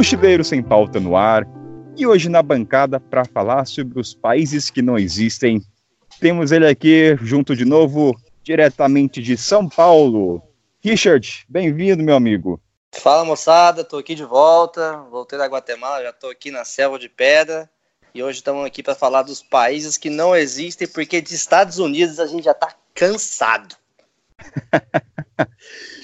Mochileiro Sem Pauta no ar. E hoje na bancada para falar sobre os países que não existem. Temos ele aqui junto de novo, diretamente de São Paulo. Richard, bem-vindo, meu amigo. Fala moçada, tô aqui de volta. Voltei da Guatemala, já tô aqui na selva de pedra. E hoje estamos aqui para falar dos países que não existem, porque de Estados Unidos a gente já tá cansado.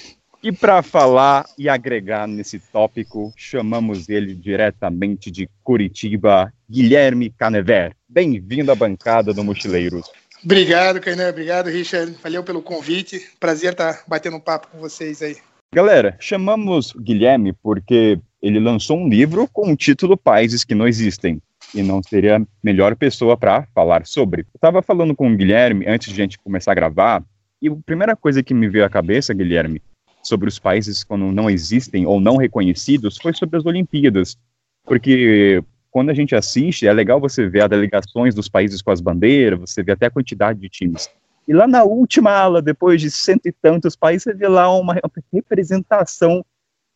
E para falar e agregar nesse tópico, chamamos ele diretamente de Curitiba, Guilherme Canever. Bem-vindo à bancada do Mochileiros. Obrigado, Kainan. Obrigado, Richard. Valeu pelo convite. Prazer estar batendo um papo com vocês aí. Galera, chamamos Guilherme porque ele lançou um livro com o título Países que Não Existem. E não seria a melhor pessoa para falar sobre. Eu estava falando com o Guilherme antes de a gente começar a gravar, e a primeira coisa que me veio à cabeça, Guilherme, sobre os países quando não existem ou não reconhecidos foi sobre as Olimpíadas. Porque quando a gente assiste, é legal você ver as delegações dos países com as bandeiras, você vê até a quantidade de times. E lá na última ala, depois de cento e tantos países, você vê lá uma representação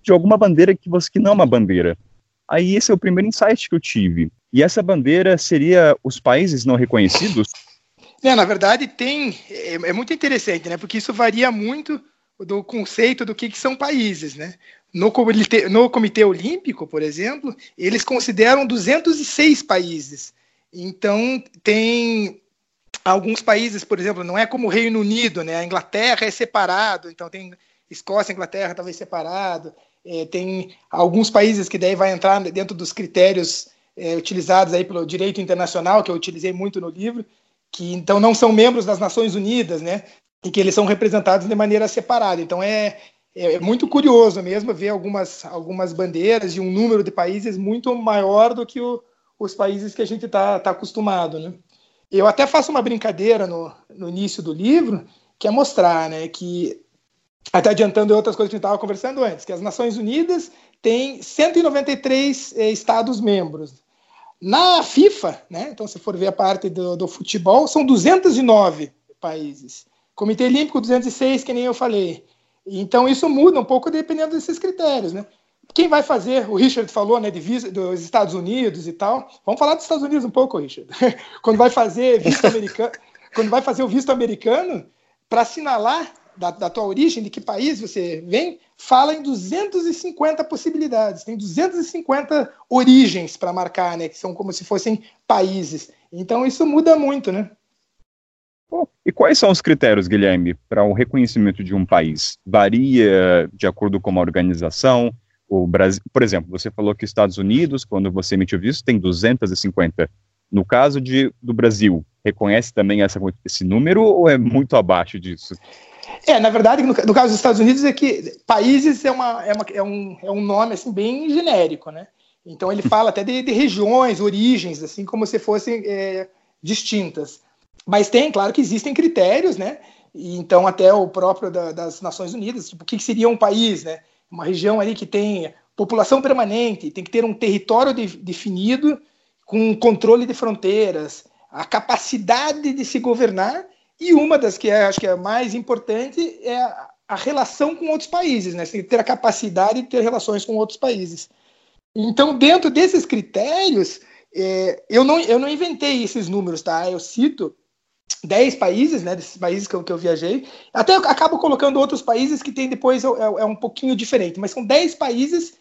de alguma bandeira que você que não é uma bandeira. Aí esse é o primeiro insight que eu tive. E essa bandeira seria os países não reconhecidos? É, na verdade, tem. É, é, muito interessante, né? Porque isso varia muito do conceito do que, que são países, né? No comitê, no comitê Olímpico, por exemplo, eles consideram 206 países. Então, tem alguns países, por exemplo, não é como o Reino Unido, né? A Inglaterra é separado, então tem Escócia, Inglaterra talvez separado. É, tem alguns países que daí vai entrar dentro dos critérios é, utilizados aí pelo direito internacional, que eu utilizei muito no livro, que então não são membros das Nações Unidas, né? E que eles são representados de maneira separada. Então é, é muito curioso mesmo ver algumas, algumas bandeiras e um número de países muito maior do que o, os países que a gente está tá acostumado. Né? Eu até faço uma brincadeira no, no início do livro, que é mostrar né, que, até adiantando outras coisas que a gente estava conversando antes, que as Nações Unidas têm 193 eh, Estados-membros. Na FIFA, né, então se for ver a parte do, do futebol, são 209 países. Comitê Olímpico 206, que nem eu falei. Então isso muda um pouco dependendo desses critérios, né? Quem vai fazer, o Richard falou, né, de visa, dos Estados Unidos e tal. Vamos falar dos Estados Unidos um pouco, Richard. quando vai fazer visto americano, quando vai fazer o visto americano, para assinalar da, da tua origem, de que país você vem, fala em 250 possibilidades. Tem 250 origens para marcar, né, que são como se fossem países. Então isso muda muito, né? E quais são os critérios, Guilherme, para o reconhecimento de um país? Varia de acordo com uma organização? O Brasil, por exemplo, você falou que Estados Unidos, quando você emitiu visto, tem 250. No caso de, do Brasil, reconhece também essa, esse número ou é muito abaixo disso? É, na verdade, no, no caso dos Estados Unidos, é que países é, uma, é, uma, é, um, é um nome assim, bem genérico, né? Então ele fala até de, de regiões, origens, assim como se fossem é, distintas. Mas tem, claro que existem critérios, né? E, então, até o próprio da, das Nações Unidas, tipo, o que, que seria um país, né? Uma região ali que tem população permanente, tem que ter um território de, definido, com controle de fronteiras, a capacidade de se governar, e uma das que é, acho que é mais importante é a, a relação com outros países, né? Você tem que ter a capacidade de ter relações com outros países. Então, dentro desses critérios, é, eu, não, eu não inventei esses números, tá? Eu cito 10 países, né, desses países que eu, que eu viajei. Até eu acabo colocando outros países que tem depois é, é, um pouquinho diferente, mas são 10 países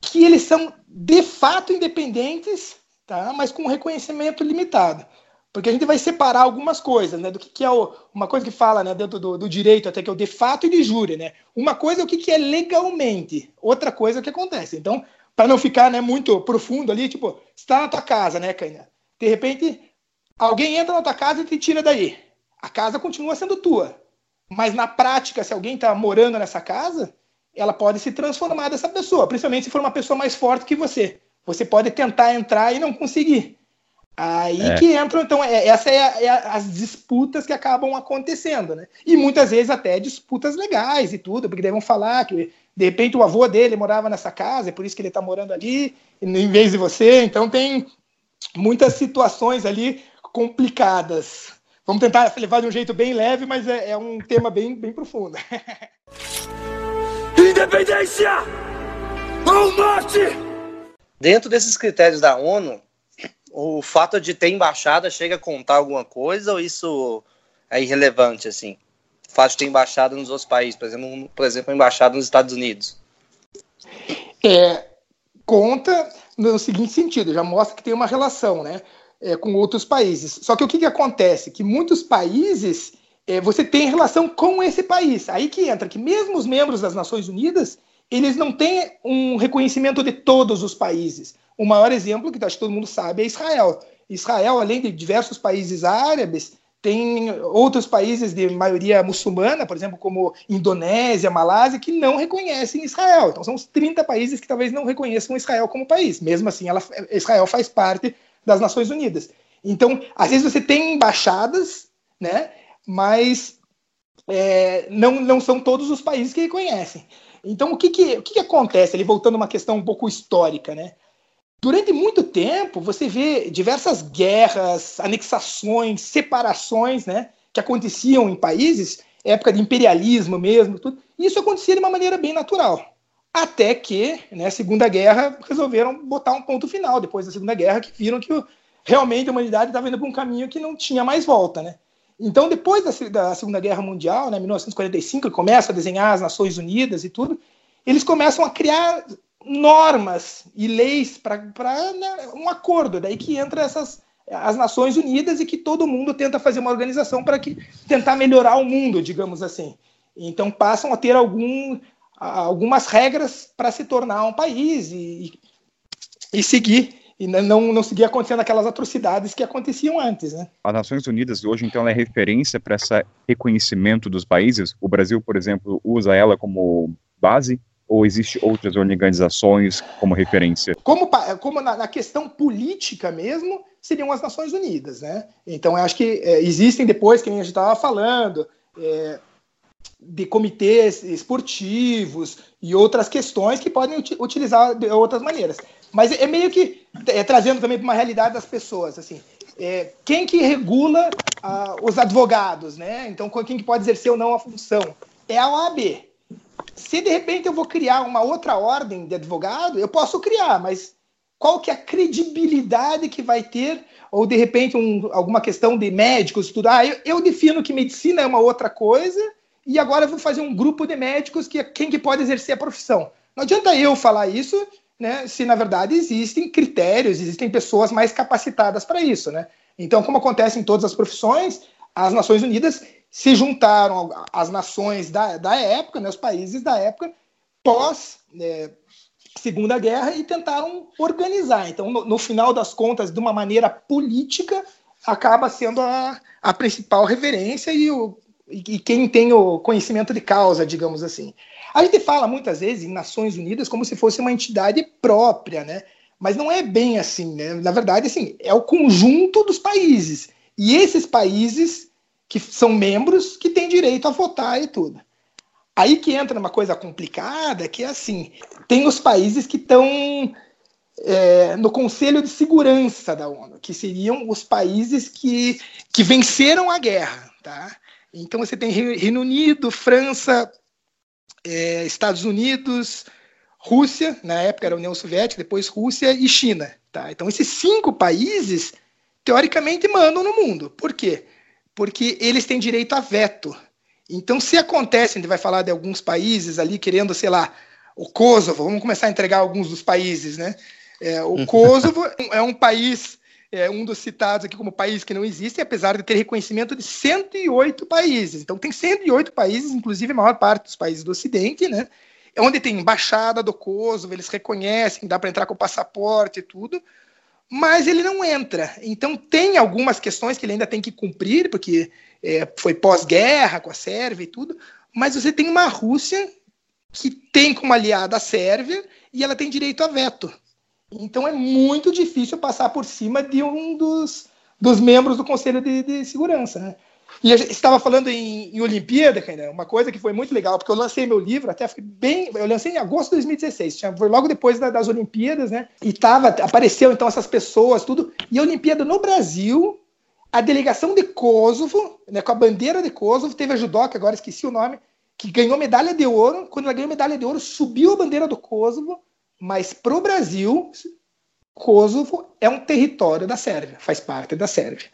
que eles são de fato independentes, tá? mas com reconhecimento limitado. Porque a gente vai separar algumas coisas, né? Do que, que é o, uma coisa que fala né, dentro do, do, direito, até que é o de fato e de júri, né? Uma coisa é o que, que é legalmente, outra coisa é o que acontece. Então, para não ficar né, muito profundo ali, tipo, está na tua casa, né, Caina? De repente, Alguém entra na tua casa e te tira daí. A casa continua sendo tua. Mas na prática, se alguém está morando nessa casa, ela pode se transformar dessa pessoa, principalmente se for uma pessoa mais forte que você. Você pode tentar entrar e não conseguir. Aí é. que entram, então, é, essa é, é, as disputas que acabam acontecendo, né? E muitas vezes até disputas legais e tudo, porque daí vão falar que de repente o avô dele morava nessa casa, é por isso que ele está morando ali, em vez de você. Então tem muitas situações ali complicadas. Vamos tentar levar de um jeito bem leve, mas é, é um tema bem, bem profundo. Independência! Ao norte! Dentro desses critérios da ONU, o fato de ter embaixada chega a contar alguma coisa ou isso é irrelevante, assim? O fato de ter embaixada nos outros países, por exemplo, por exemplo, embaixada nos Estados Unidos. É, conta no seguinte sentido, já mostra que tem uma relação, né? É, com outros países. Só que o que, que acontece? Que muitos países é, você tem relação com esse país. Aí que entra que mesmo os membros das Nações Unidas eles não têm um reconhecimento de todos os países. O maior exemplo, que acho que todo mundo sabe, é Israel. Israel, além de diversos países árabes, tem outros países de maioria muçulmana, por exemplo, como Indonésia, Malásia, que não reconhecem Israel. Então, são os 30 países que talvez não reconheçam Israel como país. Mesmo assim, ela, Israel faz parte das Nações Unidas. Então, às vezes você tem embaixadas, né, mas é, não, não são todos os países que reconhecem. Então, o que, que, o que, que acontece? Ele voltando a uma questão um pouco histórica, né? Durante muito tempo, você vê diversas guerras, anexações, separações, né, que aconteciam em países, época de imperialismo mesmo, tudo. E isso acontecia de uma maneira bem natural. Até que, né, Segunda Guerra, resolveram botar um ponto final, depois da Segunda Guerra, que viram que realmente a humanidade estava indo para um caminho que não tinha mais volta, né? Então, depois da, da Segunda Guerra Mundial, né, 1945, começa a desenhar as Nações Unidas e tudo, eles começam a criar normas e leis para né, um acordo. Daí que entra essas as Nações Unidas e que todo mundo tenta fazer uma organização para que tentar melhorar o mundo, digamos assim. Então passam a ter algum, algumas regras para se tornar um país e, e seguir e não, não seguir acontecendo aquelas atrocidades que aconteciam antes. Né? As Nações Unidas hoje, então, é referência para esse reconhecimento dos países? O Brasil, por exemplo, usa ela como base? Ou existe outras organizações como referência? Como, como na, na questão política mesmo, seriam as Nações Unidas, né? Então, eu acho que é, existem depois, que a gente estava falando, é, de comitês esportivos e outras questões que podem utilizar de outras maneiras. Mas é meio que é, trazendo também para uma realidade das pessoas, assim, é, quem que regula ah, os advogados, né? Então, quem que pode exercer ou não a função? É a OAB. Se de repente eu vou criar uma outra ordem de advogado, eu posso criar, mas qual que é a credibilidade que vai ter? Ou de repente um, alguma questão de médicos, tudo. Ah, eu, eu defino que medicina é uma outra coisa e agora vou fazer um grupo de médicos que é quem que pode exercer a profissão. Não adianta eu falar isso, né, se na verdade existem critérios, existem pessoas mais capacitadas para isso, né? Então, como acontece em todas as profissões, as Nações Unidas se juntaram às nações da, da época, né, os países da época, pós é, Segunda Guerra, e tentaram organizar. Então, no, no, final das contas, de uma maneira política, acaba sendo a, a principal reverência e o, e quem tem o conhecimento de causa, digamos assim. A gente fala muitas vezes em Nações Unidas como se fosse uma entidade própria, né? Mas não é bem assim, né? Na verdade, assim, é o conjunto dos países. E esses países que são membros que têm direito a votar e tudo. Aí que entra uma coisa complicada, que é assim, tem os países que estão é, no Conselho de Segurança da ONU, que seriam os países que, que venceram a guerra, tá? Então você tem Reino Unido, França, é, Estados Unidos, Rússia, na época era a União Soviética, depois Rússia e China. Tá? Então esses cinco países, teoricamente, mandam no mundo. Por quê? Porque eles têm direito a veto. Então, se acontece, a gente vai falar de alguns países ali querendo, sei lá, o Kosovo, vamos começar a entregar alguns dos países, né? É, o Kosovo é um país é um dos citados aqui como país que não existe, apesar de ter reconhecimento de 108 países. Então, tem 108 países, inclusive a maior parte dos países do Ocidente, né? Onde tem embaixada do Kosovo, eles reconhecem, dá para entrar com o passaporte e tudo, mas ele não entra. Então, tem algumas questões que ele ainda tem que cumprir, porque é, foi pós-guerra com a Sérvia e tudo, mas você tem uma Rússia que tem como aliada a Sérvia e ela tem direito a veto. Então é muito difícil passar por cima de um dos, dos membros do Conselho de, de Segurança. Né? E estava falando em, em Olimpíada, cara, uma coisa que foi muito legal, porque eu lancei meu livro, até bem. Eu lancei em agosto de 2016, tinha, foi logo depois da, das Olimpíadas, né? E tava, apareceu então essas pessoas, tudo. E a Olimpíada no Brasil, a delegação de Kosovo, né, com a bandeira de Kosovo, teve a judoca, agora esqueci o nome, que ganhou medalha de ouro. Quando ela ganhou medalha de ouro, subiu a bandeira do Kosovo mas para o Brasil Kosovo é um território da Sérvia, faz parte da Sérvia.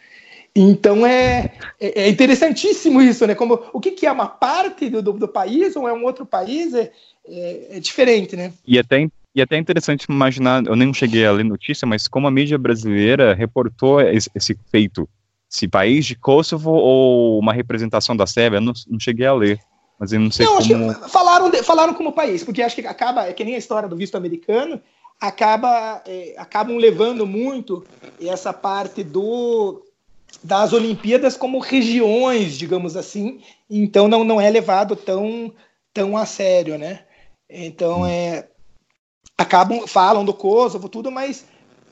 Então é, é, é interessantíssimo isso, né? Como o que, que é uma parte do, do, país ou é um outro país é, é, é diferente, né? E até e até interessante imaginar, eu nem cheguei a ler notícia, mas como a mídia brasileira reportou esse, esse feito, se país de Kosovo ou uma representação da Sérvia, não, não cheguei a ler. Mas eu não sei não, como... falaram, de, falaram como país, porque acho que acaba, é que nem a história do visto americano, acaba, é, acabam levando muito essa parte do das Olimpíadas como regiões, digamos assim, então não, não é levado tão, tão a sério, né? Então hum. é acabam falam do Kosovo tudo, mas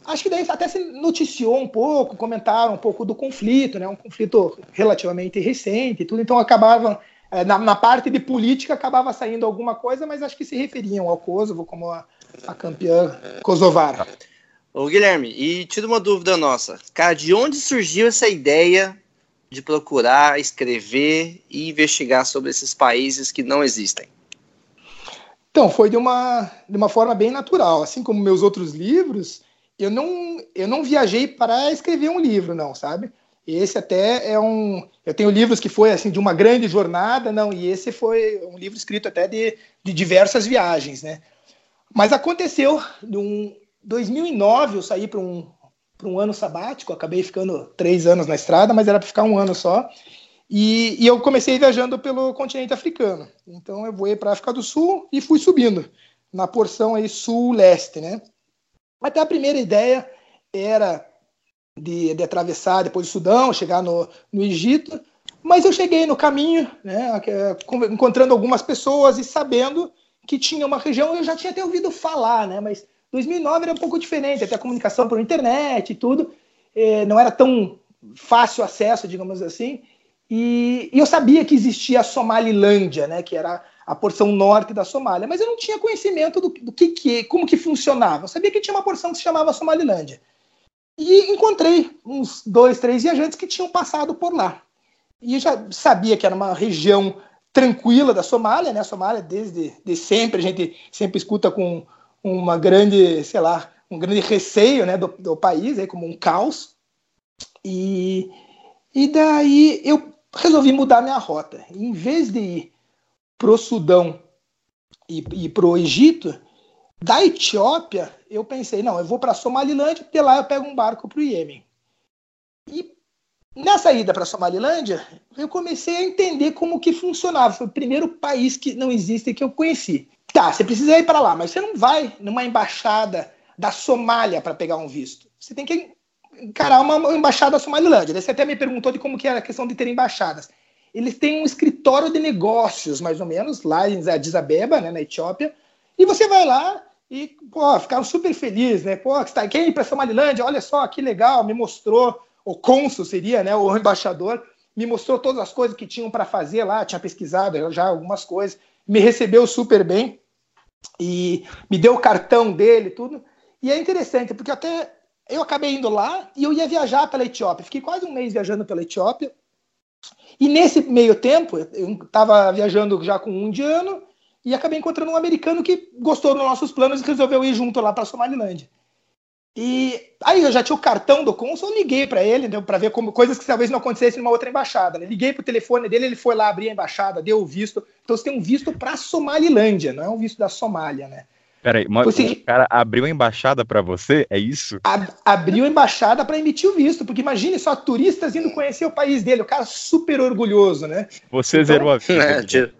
acho que daí até se noticiou um pouco, comentaram um pouco do conflito, né? Um conflito relativamente recente, tudo. Então acabavam na, na, parte de política acabava saindo alguma coisa, mas acho que se referiam ao Kosovo como a, a campeã kosovara. Ô Guilherme, e tira uma dúvida nossa, cara, de onde surgiu essa ideia de procurar, escrever e investigar sobre esses países que não existem? Então, foi de uma, de uma forma bem natural. Assim como meus outros livros, eu não, eu não viajei para escrever um livro, não, sabe? Esse até é um. Eu tenho livros que foi assim de uma grande jornada, não, e esse foi um livro escrito até de, de diversas viagens, né? Mas aconteceu, em 2009 eu saí para um, um ano sabático, acabei ficando três anos na estrada, mas era para ficar um ano só. E, e, eu comecei viajando pelo continente africano. Então eu voei para a África do Sul e fui subindo na porção aí sul-leste, né? Até a primeira ideia era de, de, atravessar depois do Sudão, chegar no, no Egito, mas eu cheguei no caminho, né, encontrando algumas pessoas e sabendo que tinha uma região, eu já tinha até ouvido falar, né, mas 2009 era um pouco diferente, até a comunicação por internet e tudo, eh, não era tão fácil acesso, digamos assim, e, e, eu sabia que existia a Somalilândia, né, que era a porção norte da Somália, mas eu não tinha conhecimento do, do que, que, como que funcionava. Eu sabia que tinha uma porção que se chamava Somalilândia. E encontrei uns dois, três viajantes que tinham passado por lá. E já sabia que era uma região tranquila da Somália, né? A Somália, desde de sempre, a gente sempre escuta com uma grande, sei lá, um grande receio né, do, do país, aí, como um caos. E, e daí eu resolvi mudar minha rota. Em vez de ir para o Sudão e, e para o Egito, da Etiópia, eu pensei, não, eu vou para Somalilândia, de lá eu pego um barco para o Iêmen. E nessa ida para Somalilândia, eu comecei a entender como que funcionava. Foi o primeiro país que não existe que eu conheci. Tá, você precisa ir para lá, mas você não vai numa embaixada da Somália para pegar um visto. Você tem que encarar uma embaixada da Somalilândia. Você até me perguntou de como que era a questão de ter embaixadas. Eles têm um escritório de negócios, mais ou menos, lá em Addis Abeba, né, na Etiópia, e você vai lá e, pô, ficaram super felizes, né? Pô, tá aqui para Somalilândia, olha só, que legal, me mostrou, o cônsul seria, né, o embaixador, me mostrou todas as coisas que tinham para fazer lá, tinha pesquisado já algumas coisas, me recebeu super bem e me deu o cartão dele tudo. E é interessante, porque até eu acabei indo lá e eu ia viajar pela Etiópia. Fiquei quase um mês viajando pela Etiópia. E nesse meio tempo, eu estava viajando já com um indiano e acabei encontrando um americano que gostou dos nossos planos e resolveu ir junto lá para Somalilândia. E aí eu já tinha o cartão do cônsul, eu liguei para ele, né, para ver como coisas que talvez não acontecessem numa outra embaixada. Né? Liguei para o telefone dele, ele foi lá abrir a embaixada, deu o visto. Então você tem um visto para Somalilândia, não é um visto da Somália, né? Peraí, você, o cara abriu a embaixada para você? É isso? Ab, abriu a embaixada para emitir o visto, porque imagine só turistas indo conhecer o país dele, o cara super orgulhoso, né? Você então, zerou a vida.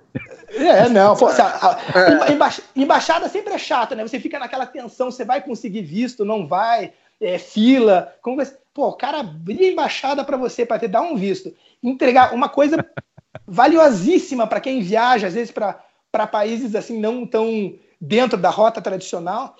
É, não. Pô, a, a emba, embaixada sempre é chata, né? Você fica naquela tensão, você vai conseguir visto, não vai, é, fila. Como você, pô, o cara abrir a embaixada para você, para te dar um visto, entregar uma coisa valiosíssima para quem viaja, às vezes para países assim não tão dentro da rota tradicional.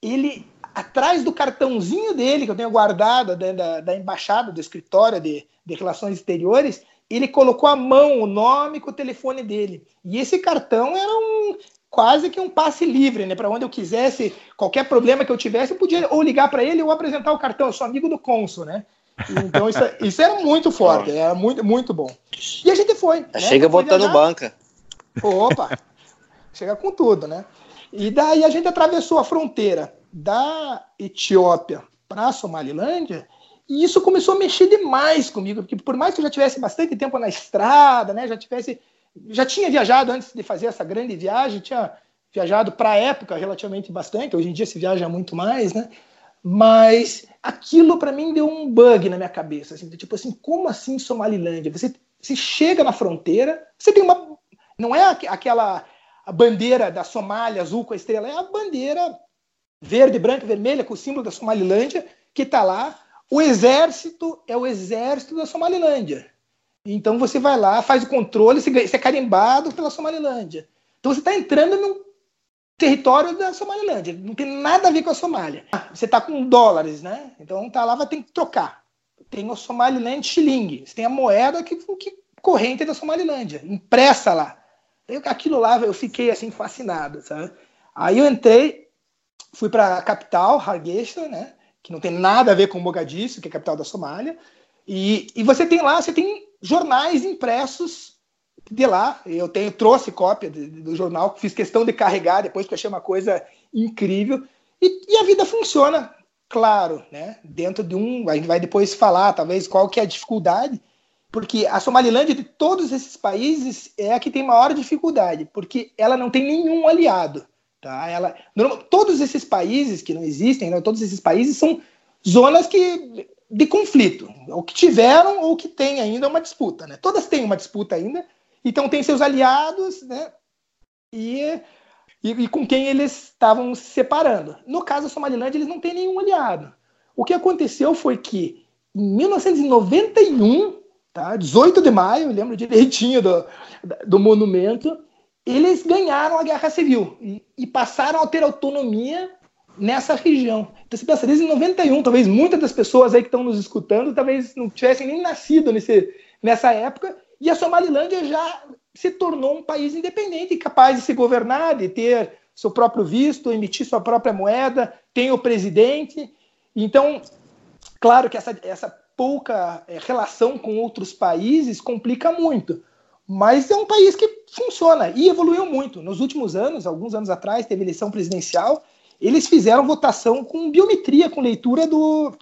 Ele, atrás do cartãozinho dele, que eu tenho guardado da, da embaixada, do escritório de, de relações exteriores, ele colocou a mão, o nome com o telefone dele. E esse cartão era um quase que um passe livre, né? Para onde eu quisesse, qualquer problema que eu tivesse, eu podia ou ligar para ele ou apresentar o cartão. Eu sou amigo do cônsul, né? Então isso, isso era muito forte, era muito, muito bom. E a gente foi. Né? Chega botando viajar. banca. Opa! chega com tudo, né? E daí a gente atravessou a fronteira da Etiópia para a Somalilândia, e isso começou a mexer demais comigo, porque por mais que eu já tivesse bastante tempo na estrada, né, já tivesse, já tinha viajado antes de fazer essa grande viagem, tinha viajado para a época relativamente bastante, hoje em dia se viaja muito mais, né? Mas aquilo para mim deu um bug na minha cabeça, assim, tipo assim, como assim Somalilândia? Você, você chega na fronteira, você tem uma não é aquela a bandeira da Somália azul com a estrela, é a bandeira verde, branca vermelha com o símbolo da Somalilândia que está lá. O exército é o exército da Somalilândia. Então você vai lá, faz o controle, você é carimbado pela Somalilândia. Então você está entrando num território da Somalilândia, não tem nada a ver com a Somália. Você está com dólares, né? Então tá lá, vai ter que trocar. Tem o Somaliland Shilling, você tem a moeda que, que corrente da Somalilândia, impressa lá. Eu, aquilo lá eu fiquei assim fascinado, sabe? Aí eu entrei, fui para a capital, Hargeisa, né? Que não tem nada a ver com Mogadishu, que é a capital da Somália. E, e você tem lá, você tem jornais impressos de lá. Eu tenho trouxe cópia do, do jornal, fiz questão de carregar depois porque achei uma coisa incrível. E, e, a vida funciona, claro, né? Dentro de um, a gente vai depois falar, talvez qual que é a dificuldade, porque a Somalilândia de todos esses países é a que tem maior dificuldade, porque ela não tem nenhum aliado. Tá? Ela, todos esses países que não existem, né, todos esses países são zonas que, de conflito, ou que tiveram ou que tem ainda uma disputa. Né? Todas têm uma disputa ainda, então tem seus aliados né, e, e, e com quem eles estavam se separando. No caso da Somalilândia, eles não têm nenhum aliado. O que aconteceu foi que em 1991 tá? 18 de maio, lembro direitinho do, do monumento, eles ganharam a guerra civil e, e, passaram a ter autonomia nessa região. Então você pensa, desde 91, talvez muitas das pessoas aí que estão nos escutando, talvez não tivessem nem nascido nesse, nessa época, e a Somalilândia já se tornou um país independente, capaz de se governar, de ter seu próprio visto, emitir sua própria moeda, tem o presidente. Então, claro que essa, essa pouca é, relação com outros países complica muito. Mas é um país que funciona e evoluiu muito. Nos últimos anos, alguns anos atrás, teve eleição presidencial, eles fizeram votação com biometria, com leitura do,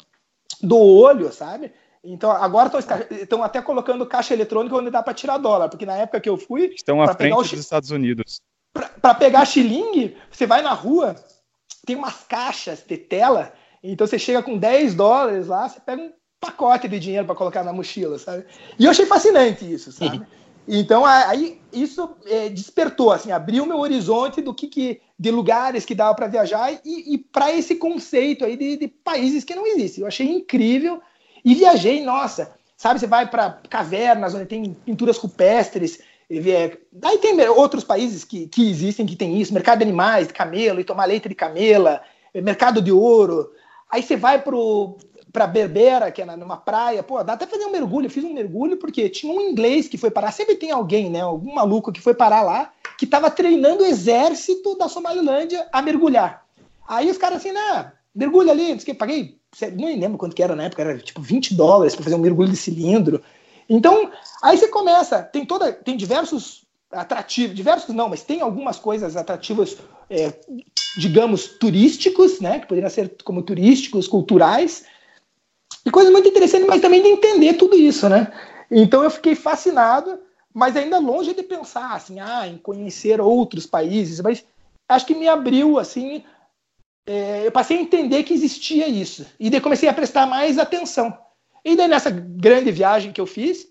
do olho, sabe? Então, agora estão até colocando caixa eletrônica onde dá para tirar dólar, porque na época que eu fui. Estão à frente dos Estados Unidos. Para pegar xilingue, você vai na rua, tem umas caixas de tela, então você chega com 10 dólares lá, você pega um pacote de dinheiro para colocar na mochila, sabe? E eu achei fascinante isso, sabe? Então aí isso é, despertou, assim, abriu meu horizonte do que, que de lugares que dava para viajar e, e para esse conceito aí de, de, países que não existem. Eu achei incrível e viajei, nossa, sabe? Você vai para cavernas onde tem pinturas rupestres. É, daí tem outros países que, que existem que tem isso, mercado de animais, de camelo, e tomar leite de camela, mercado de ouro. Aí você vai pro para Berbera, que é numa praia, pô, dá até fazer um mergulho. Eu fiz um mergulho porque tinha um inglês que foi parar. Sempre tem alguém, né? Algum maluco que foi parar lá, que estava treinando o exército da Somalilândia a mergulhar. Aí os caras assim, né? Mergulho ali, que paguei, não lembro quanto que era na época, era tipo 20 dólares para fazer um mergulho de cilindro. Então, aí você começa, tem toda, tem diversos atrativos, diversos não, mas tem algumas coisas atrativas, é, digamos, turísticos, né? Que poderiam ser como turísticos, culturais e coisa muito interessante, mas também de entender tudo isso, né? Então eu fiquei fascinado, mas ainda longe de pensar assim, ah, em conhecer outros países, mas acho que me abriu assim, é, eu passei a entender que existia isso e daí comecei a prestar mais atenção. E daí nessa grande viagem que eu fiz,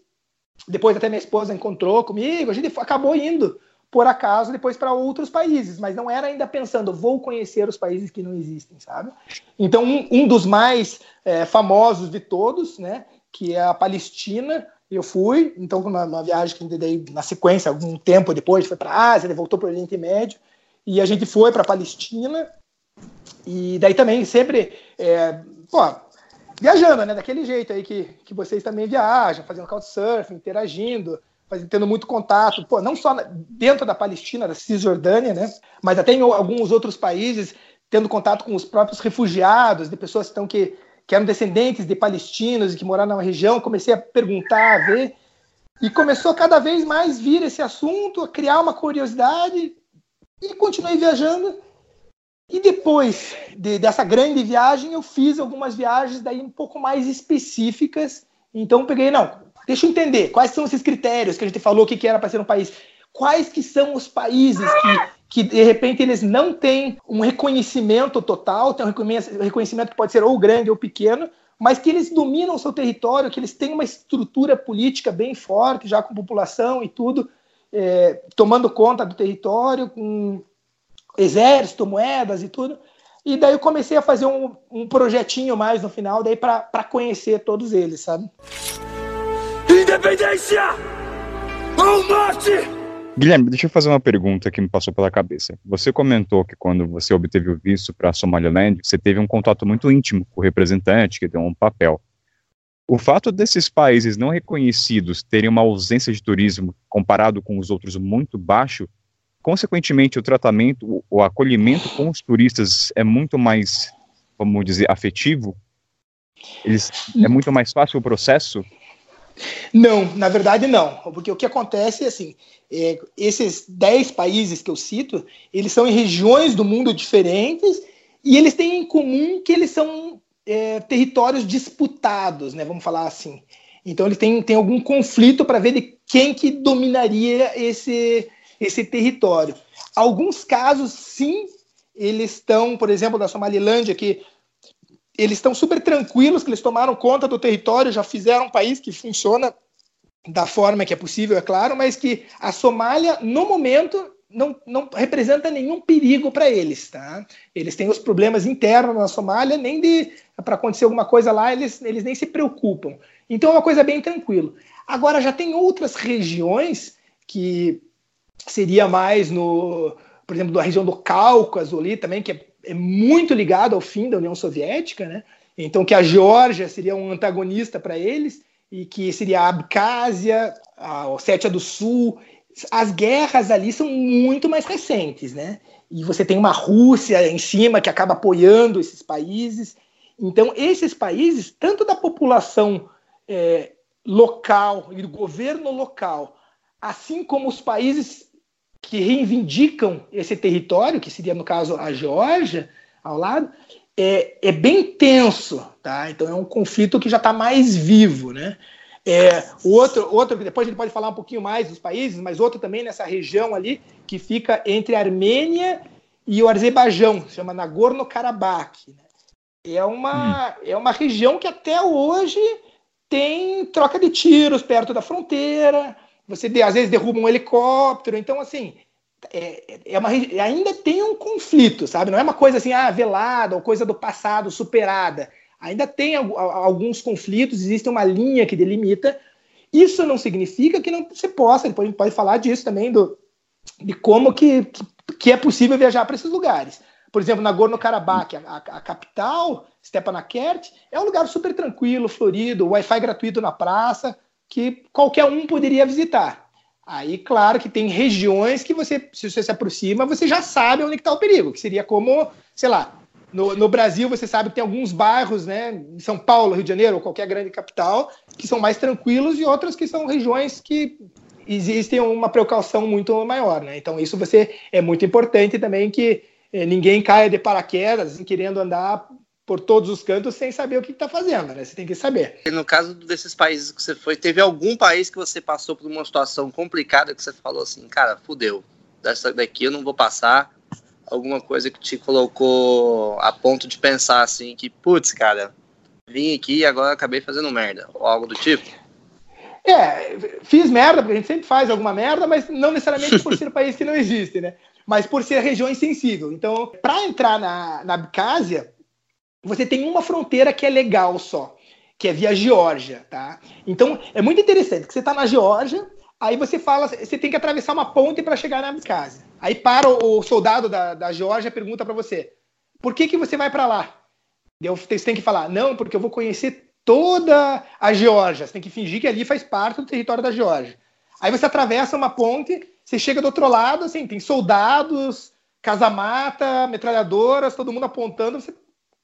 depois até minha esposa encontrou comigo, a gente acabou indo por acaso depois para outros países, mas não era ainda pensando, vou conhecer os países que não existem, sabe? Então, um, um dos mais é, famosos de todos, né, que é a Palestina, eu fui, então, numa, viagem que dei na sequência, algum tempo depois, foi para a Ásia, voltou para o Oriente Médio, e a gente foi para a Palestina, e daí também sempre, é, pô, viajando, né, daquele jeito aí que, que vocês também viajam, fazendo couchsurfing, interagindo, tendo muito contato, pô, não só dentro da Palestina, da Cisjordânia, né, mas até em alguns outros países, tendo contato com os próprios refugiados, de pessoas que, estão que, que eram descendentes de palestinos e que moraram na região, comecei a perguntar, a ver, e começou cada vez mais vir esse assunto, a criar uma curiosidade, e continuei viajando, E depois de, dessa grande viagem, eu fiz algumas viagens daí um pouco mais específicas. Então peguei, não, deixa eu entender, quais são esses critérios que a gente falou que, era para ser um país. Quais que são os países que, que, de repente, eles não têm um reconhecimento total, tem um reconhecimento que pode ser ou grande ou pequeno, mas que eles dominam o seu território, que eles têm uma estrutura política bem forte, já com população e tudo, é, tomando conta do território, com exército, moedas e tudo. E daí eu comecei a fazer um, um projetinho mais no final, daí para conhecer todos eles, sabe? Independência! Ou morte! Guilherme, deixa eu fazer uma pergunta que me passou pela cabeça. Você comentou que quando você obteve o visto para Somaliland, você teve um contato muito íntimo com o representante, que deu um papel. O fato desses países não reconhecidos terem uma ausência de turismo comparado com os outros muito baixo, consequentemente o tratamento, o acolhimento com os turistas é muito mais, vamos dizer, afetivo? Eles, é muito mais fácil o processo? Não, na verdade não, porque o que acontece é assim, é, esses 10 países que eu cito, eles são em regiões do mundo diferentes e eles têm em comum que eles são é, territórios disputados, né, vamos falar assim. Então eles têm, têm algum conflito para ver de quem que dominaria esse, esse território. Alguns casos, sim, eles estão, por exemplo, da Somalilândia, que eles estão super tranquilos que eles tomaram conta do território, já fizeram um país que funciona da forma que é possível, é claro, mas que a Somália, no momento, não, não representa nenhum perigo para eles. Tá? Eles têm os problemas internos na Somália, nem de para acontecer alguma coisa lá, eles, eles nem se preocupam. Então é uma coisa bem tranquila. Agora, já tem outras regiões que seria mais no, por exemplo, da região do Cáucaso ali também, que é é muito ligado ao fim da União Soviética, né? Então que a Geórgia seria um antagonista para eles e que seria a Abcásia, a Ossétia do Sul. As guerras ali são muito mais recentes, né? E você tem uma Rússia em cima que acaba apoiando esses países. Então esses países, tanto da população é, local e do governo local, assim como os países que reivindicam esse território, que seria, no caso, a Geórgia, ao lado, é, é bem tenso, tá? Então é um conflito que já está mais vivo, né? É, outro, outro, depois a gente pode falar um pouquinho mais dos países, mas outro também nessa região ali, que fica entre a Armênia e o Azerbaijão, se chama Nagorno-Karabakh. Né? É, uma, hum. é uma região que até hoje tem troca de tiros perto da fronteira, você às vezes derruba um helicóptero, então assim é, é uma, ainda tem um conflito, sabe? Não é uma coisa assim, ah, velada ou coisa do passado superada. Ainda tem alguns conflitos, existe uma linha que delimita. Isso não significa que não se possa, depois a gente pode falar disso também, do, de como que, que é possível viajar para esses lugares. Por exemplo, Nagorno-Karabakh, a, a, capital, Stepanakert, é um lugar super tranquilo, florido, Wi-Fi gratuito na praça, que qualquer um poderia visitar. Aí, claro que tem regiões que você, se você se aproxima, você já sabe onde está o perigo, que seria como, sei lá, no, no, Brasil você sabe que tem alguns bairros, né, em São Paulo, Rio de Janeiro, ou qualquer grande capital, que são mais tranquilos e outras que são regiões que existem uma precaução muito maior, né? Então isso você é muito importante também que eh, ninguém caia de paraquedas assim, querendo andar por todos os cantos sem saber o que está fazendo, né? Você tem que saber. No caso desses países que você foi, teve algum país que você passou por uma situação complicada que você falou assim, cara, fudeu, dessa daqui eu não vou passar? Alguma coisa que te colocou a ponto de pensar assim, que, putz, cara, vim aqui e agora acabei fazendo merda, ou algo do tipo? É, fiz merda, porque a gente sempre faz alguma merda, mas não necessariamente por ser um país que não existe, né? Mas por ser região insensível. Então, para entrar na, na Abcásia, você tem uma fronteira que é legal só, que é via Geórgia, tá? Então é muito interessante que você está na Geórgia, aí você fala, você tem que atravessar uma ponte para chegar na Abkhazia. Aí para o, soldado da, da Geórgia pergunta para você, por que que você vai para lá? Você tem que falar, não, porque eu vou conhecer toda a Geórgia. Você tem que fingir que ali faz parte do território da Geórgia. Aí você atravessa uma ponte, você chega do outro lado, assim, tem soldados, casa-mata, metralhadoras, todo mundo apontando, você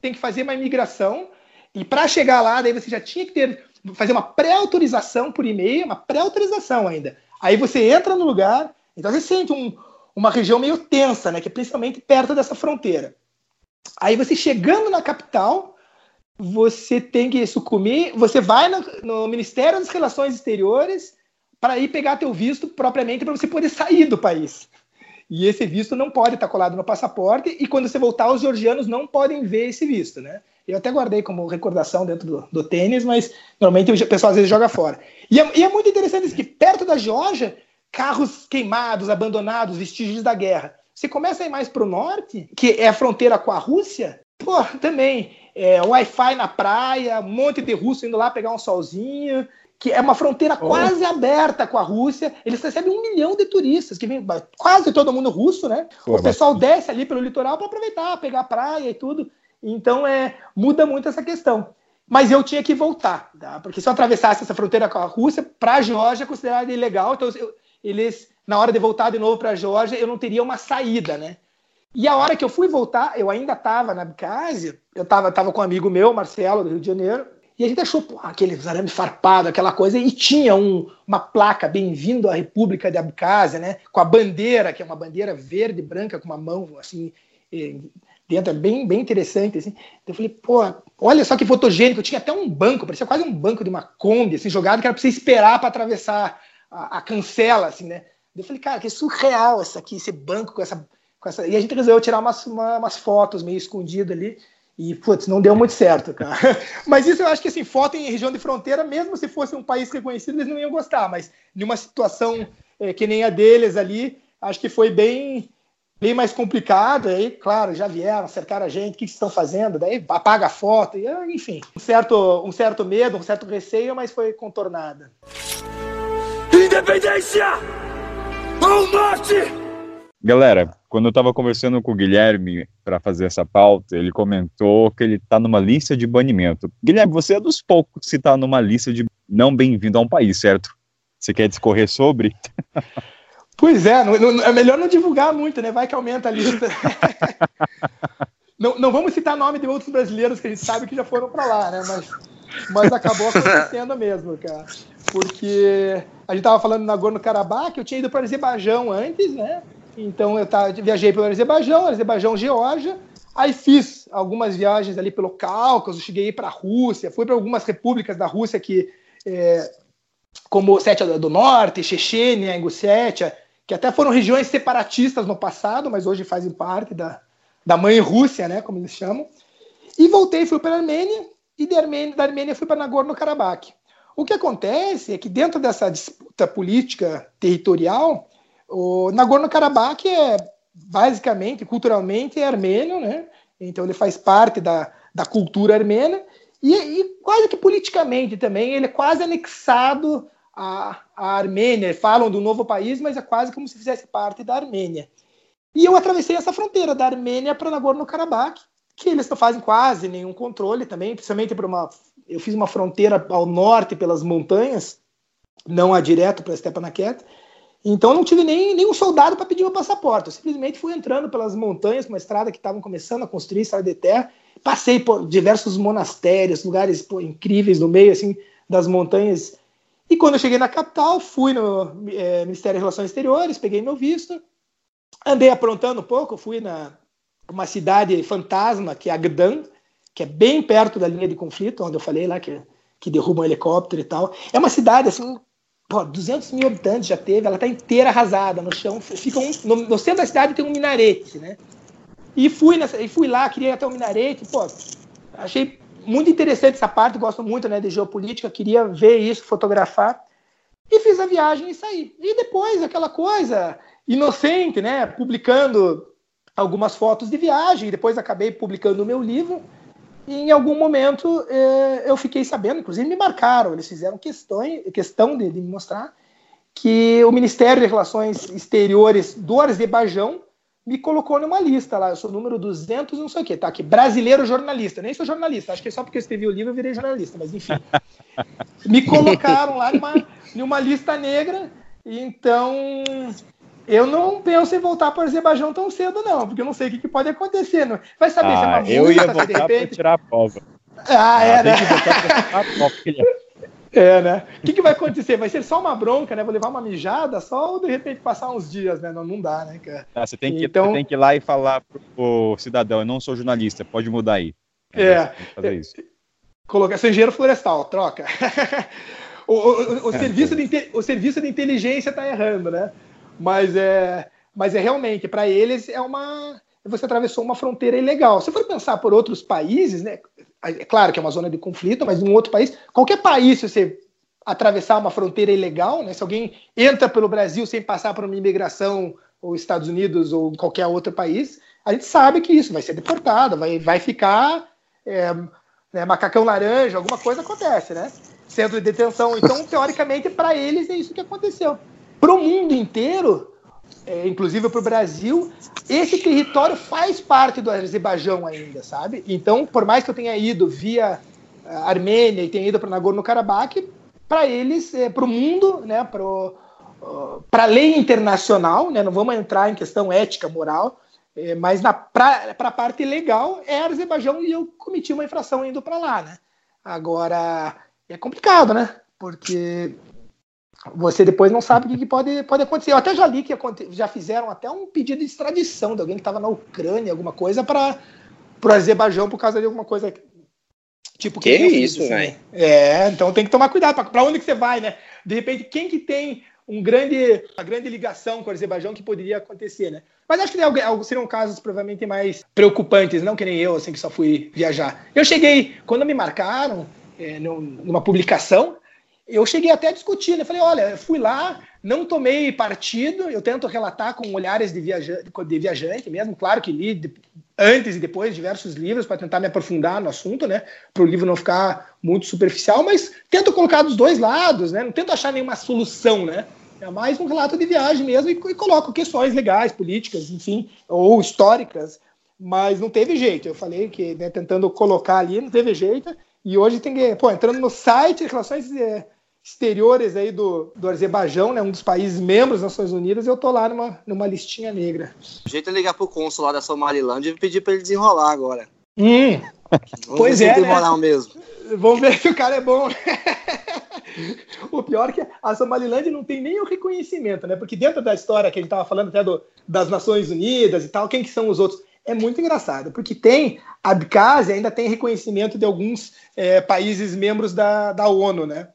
tem que fazer uma imigração e para chegar lá, daí você já tinha que ter fazer uma pré-autorização por e-mail, uma pré-autorização ainda. Aí você entra no lugar, então você sente um, uma região meio tensa, né, que é principalmente perto dessa fronteira. Aí você chegando na capital, você tem que sucumbir, você vai no, no Ministério das Relações Exteriores para ir pegar teu visto propriamente para você poder sair do país. E esse visto não pode estar colado no passaporte, e quando você voltar, os georgianos não podem ver esse visto, né? Eu até guardei como recordação dentro do, do tênis, mas normalmente o pessoal às vezes joga fora. E é, e é muito interessante isso que perto da Geórgia, carros queimados, abandonados, vestígios da guerra. Você começa a ir mais para o norte, que é a fronteira com a Rússia, pô, também é, Wi-Fi na praia, um monte de russo indo lá pegar um solzinho, que é uma fronteira oh. quase aberta com a Rússia. Eles recebem um milhão de turistas, que vem quase todo mundo russo, né? Pô, o pessoal mas... desce ali pelo litoral para aproveitar, pegar a praia e tudo. Então, é, muda muito essa questão. Mas eu tinha que voltar, tá? porque se eu atravessasse essa fronteira com a Rússia, para a Geórgia é considerado ilegal. Então, eu, eles, na hora de voltar de novo para a Geórgia, eu não teria uma saída, né? E a hora que eu fui voltar, eu ainda estava na Abkhazia, eu estava tava com um amigo meu, Marcelo, do Rio de Janeiro, e a gente achou pô, aquele arame farpado, aquela coisa, e tinha um, uma placa, bem-vindo à República de Abkhazia, né? Com a bandeira, que é uma bandeira verde e branca, com uma mão assim, dentro, é bem, bem interessante. Assim. Eu falei, pô, olha só que fotogênico, tinha até um banco, parecia quase um banco de uma Kombi, assim, jogado, que era para você esperar para atravessar a, a, cancela, assim, né? Eu falei, cara, que surreal essa aqui, esse banco com essa. Com essa... E a gente resolveu tirar umas, uma, umas fotos meio escondidas ali. E, putz, não deu muito certo, cara. Mas isso eu acho que, assim, foto em região de fronteira, mesmo se fosse um país reconhecido, eles não iam gostar. Mas numa situação é, que nem a deles ali, acho que foi bem, bem mais complicado. Aí, claro, já vieram, cercaram a gente, o que, que estão fazendo? Daí apaga a foto, e, enfim. Um certo, um certo medo, um certo receio, mas foi contornada. Independência! Ao norte! Galera, quando eu estava conversando com o Guilherme para fazer essa pauta, ele comentou que ele está numa lista de banimento. Guilherme, você é dos poucos que está numa lista de não bem-vindo a um país, certo? Você quer discorrer sobre? Pois é, não, não, é melhor não divulgar muito, né? Vai que aumenta a lista. não, não vamos citar nome de outros brasileiros que a gente sabe que já foram para lá, né? Mas, mas acabou acontecendo mesmo, cara. Porque a gente estava falando na Nagorno-Karabakh, eu tinha ido para Azerbaijão antes, né? Então eu tava, viajei pelo Azerbaijão, Azerbaijão, Geórgia. Aí fiz algumas viagens ali pelo Cáucaso, cheguei para a Rússia, fui para algumas repúblicas da Rússia que, é, como Sétia do Norte, Chechênia, Ingussétia, que até foram regiões separatistas no passado, mas hoje fazem parte da, da mãe Rússia, né, como eles chamam. E voltei, fui para a Armênia, e da Armênia, da Armênia fui para Nagorno-Karabakh. O que acontece é que dentro dessa disputa política territorial, o Nagorno-Karabakh é basicamente, culturalmente, é armênio, né? Então ele faz parte da, da cultura armênia e, e quase que politicamente também ele é quase anexado à, à Armênia. Falam do novo país, mas é quase como se fizesse parte da Armênia. E eu atravessei essa fronteira da Armênia para Nagorno-Karabakh, que eles não fazem quase nenhum controle também, principalmente por uma. Eu fiz uma fronteira ao norte pelas montanhas, não a direto para Stepanakert, então não tive nem nenhum soldado para pedir meu passaporte. Eu simplesmente fui entrando pelas montanhas, uma estrada que estavam começando a construir, estrada de terra. Passei por diversos monastérios, lugares pô, incríveis no meio assim das montanhas. E quando eu cheguei na capital, fui no é, Ministério de Relações Exteriores, peguei meu visto, andei aprontando um pouco, fui na uma cidade fantasma que é Agdan, que é bem perto da linha de conflito, onde eu falei lá que que derruba um helicóptero e tal. É uma cidade assim pô, 200 mil habitantes já teve, ela está inteira arrasada no chão. Fica um, no, no, centro da cidade tem um minarete, né? E fui, nessa, e fui lá, queria até o minarete, pô, achei muito interessante essa parte, gosto muito né, de geopolítica, queria ver isso, fotografar. E fiz a viagem e saí. E depois, aquela coisa inocente, né? Publicando algumas fotos de viagem, depois acabei publicando o meu livro. E em algum momento eh, eu fiquei sabendo, inclusive me marcaram, eles fizeram questão, questão de, de me mostrar que o Ministério de Relações Exteriores do Azerbaijão me colocou numa lista lá, eu sou número 200 não sei o que, tá aqui, brasileiro jornalista, nem sou jornalista, acho que é só porque eu escrevi o livro eu virei jornalista, mas enfim. me colocaram lá numa, numa lista negra, então eu não penso em voltar para o Azerbaijão tão cedo, não, porque eu não sei o que, que pode acontecer. Não. Vai saber ah, se é uma multa, eu ia voltar para tirar a prova. Ah, ah é, né? Tem que voltar para tirar a prova. É, né? O que, que, vai acontecer? Vai ser só uma bronca, né? Vou levar uma mijada só ou de repente passar uns dias, né? Não, não dá, né, cara? Ah, você, tem que, então... você tem que ir lá e falar pro cidadão, eu não sou jornalista, pode mudar aí. É. Fazer isso. Colocar, sou engenheiro florestal, troca. o, o, o, é, serviço de, o serviço de inteligência está errando, né? Mas é, mas é realmente, para eles, é uma. Você atravessou uma fronteira ilegal. Se for pensar por outros países, né? É claro que é uma zona de conflito, mas em outro país, qualquer país, se você atravessar uma fronteira ilegal, né? Se alguém entra pelo Brasil sem passar por uma imigração ou Estados Unidos ou qualquer outro país, a gente sabe que isso vai ser deportado, vai, vai ficar é, né, macacão laranja, alguma coisa acontece, né? Centro de detenção. Então, teoricamente, para eles é isso que aconteceu. Para o mundo inteiro, é, inclusive para o Brasil, esse território faz parte do Azerbaijão ainda, sabe? Então, por mais que eu tenha ido via eh, Armênia e tenha ido para Nagorno-Karabakh, para eles, é, para o mundo, né, para a lei internacional, né, não vamos entrar em questão ética, moral, é, mas para a parte legal é Azerbaijão e eu cometi uma infração indo para lá, né? Agora, é complicado, né? Porque você depois não sabe o que, pode, pode acontecer. Eu até já li que já fizeram até um pedido de extradição de alguém que estava na Ucrânia, alguma coisa, para o Azerbaijão por causa de alguma coisa. Tipo, que, que isso, velho? Assim, é, então tem que tomar cuidado. Para onde que você vai, né? De repente, quem que tem um grande, uma grande ligação com o Azerbaijão que poderia acontecer, né? Mas acho que seriam casos provavelmente mais preocupantes, não que nem eu, assim, que só fui viajar. Eu cheguei, quando me marcaram, é, numa publicação, eu cheguei até a discutir, né? Falei, olha, fui lá, não tomei partido, eu tento relatar com olhares de, viaja de viajante mesmo, claro que li antes e depois diversos livros para tentar me aprofundar no assunto, né? Para o livro não ficar muito superficial, mas tento colocar dos dois lados, né? Não tento achar nenhuma solução, né? É mais um relato de viagem mesmo e, e coloco questões legais, políticas, enfim, ou históricas, mas não teve jeito. Eu falei que, né, tentando colocar ali, não teve jeito. E hoje tem que, pô, entrando no site, relações é, exteriores aí do, do Azerbaijão, né, um dos países membros das Nações Unidas, eu tô lá numa, numa listinha negra. O jeito é ligar pro cônsul lá da Somalilândia e pedir para ele desenrolar agora. Hum, pois é, né? mesmo. Vamos ver se o cara é bom. o pior é que a Somalilândia não tem nem o reconhecimento, né? Porque dentro da história que a gente estava falando até do, das Nações Unidas e tal, quem que são os outros? É muito engraçado, porque tem a Abkhazia ainda tem reconhecimento de alguns é, países membros da, da ONU, né?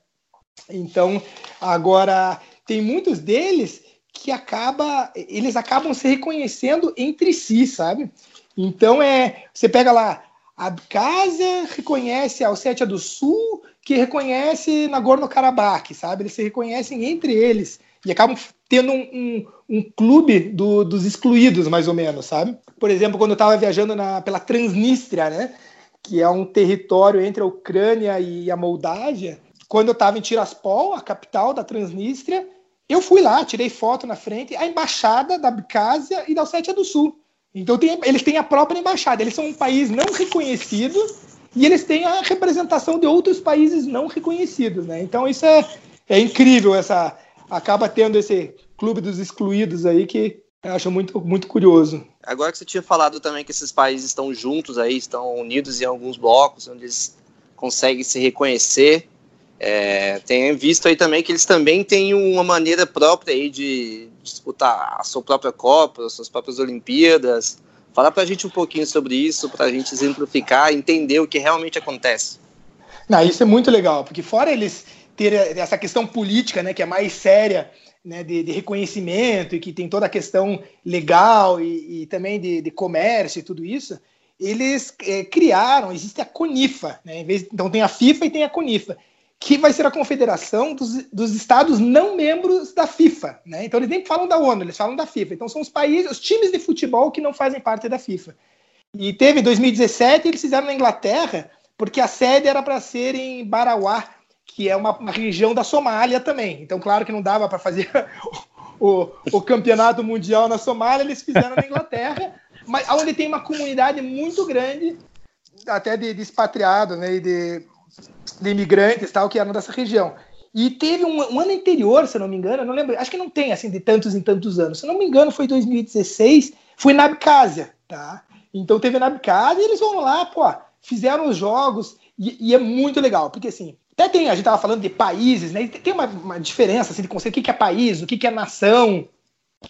Então, agora, tem muitos deles que acaba, eles acabam se reconhecendo entre si, sabe? Então, é, você pega lá, a Abkhazia reconhece a Ossétia do Sul, que reconhece Nagorno-Karabakh, sabe? Eles se reconhecem entre eles e acabam tendo um, um, um clube do, dos excluídos, mais ou menos, sabe? Por exemplo, quando eu estava viajando na, pela Transnistria, né? Que é um território entre a Ucrânia e a Moldávia, quando eu estava em Tiraspol, a capital da Transnistria, eu fui lá, tirei foto na frente, a embaixada da Abkhazia e da Ossétia do Sul. Então tem, eles têm a própria embaixada, eles são um país não reconhecido e eles têm a representação de outros países não reconhecidos, né? Então isso é, é incrível, essa acaba tendo esse clube dos excluídos aí que eu acho muito, muito curioso. Agora que você tinha falado também que esses países estão juntos aí, estão unidos em alguns blocos, onde eles conseguem se reconhecer, é, tem visto aí também que eles também têm uma maneira própria aí de disputar a sua própria Copa, as suas próprias Olimpíadas. Fala para a gente um pouquinho sobre isso, para a gente exemplificar, entender o que realmente acontece. Não, isso é muito legal, porque fora eles terem essa questão política, né, que é mais séria, né, de, de reconhecimento e que tem toda a questão legal e, e também de, de, comércio e tudo isso, eles é, criaram, existe a CONIFA, né, vez, então tem a FIFA e tem a CONIFA que vai ser a confederação dos, dos estados não membros da FIFA. Né? Então eles nem falam da ONU, eles falam da FIFA. Então são os países, os times de futebol que não fazem parte da FIFA. E teve em 2017, eles fizeram na Inglaterra, porque a sede era para ser em Barawá, que é uma, região da Somália também. Então, claro que não dava para fazer o, o, campeonato mundial na Somália, eles fizeram na Inglaterra, mas onde tem uma comunidade muito grande, até de, de expatriados, né, de de imigrantes tal que eram dessa região. E teve um, um, ano anterior, se eu não me engano, não lembro, acho que não tem assim de tantos em tantos anos. Se eu não me engano, foi 2016, foi na Abkhazia, tá? Então teve na Abkhazia e eles vão lá, pô, fizeram os jogos e, e, é muito legal, porque assim, até tem, a gente estava falando de países, né? Tem uma, uma diferença assim, de conceito, o que é país, o que é nação,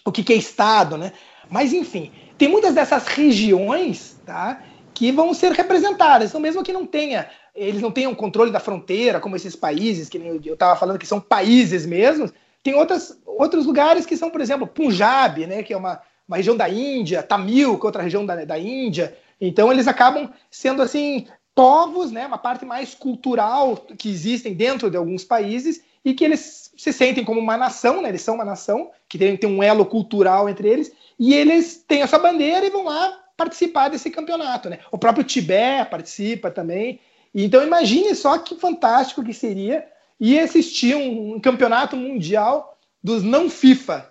o que é Estado, né? Mas, enfim, tem muitas dessas regiões, tá? Que vão ser representadas. Então, mesmo que não tenha, eles não tenham controle da fronteira, como esses países, que eu estava falando que são países mesmo, tem outras, outros lugares que são, por exemplo, Punjab, né? Que é uma, uma região da Índia, Tamil, que é outra região da, da Índia. Então, eles acabam sendo, assim, povos, né? Uma parte mais cultural que existem dentro de alguns países e que eles se sentem como uma nação, né? Eles são uma nação, que tem, tem um elo cultural entre eles, e eles têm essa bandeira e vão lá participar desse campeonato, né? O próprio Tibete participa também. Então imagine só que fantástico que seria ir assistir um, um campeonato mundial dos não FIFA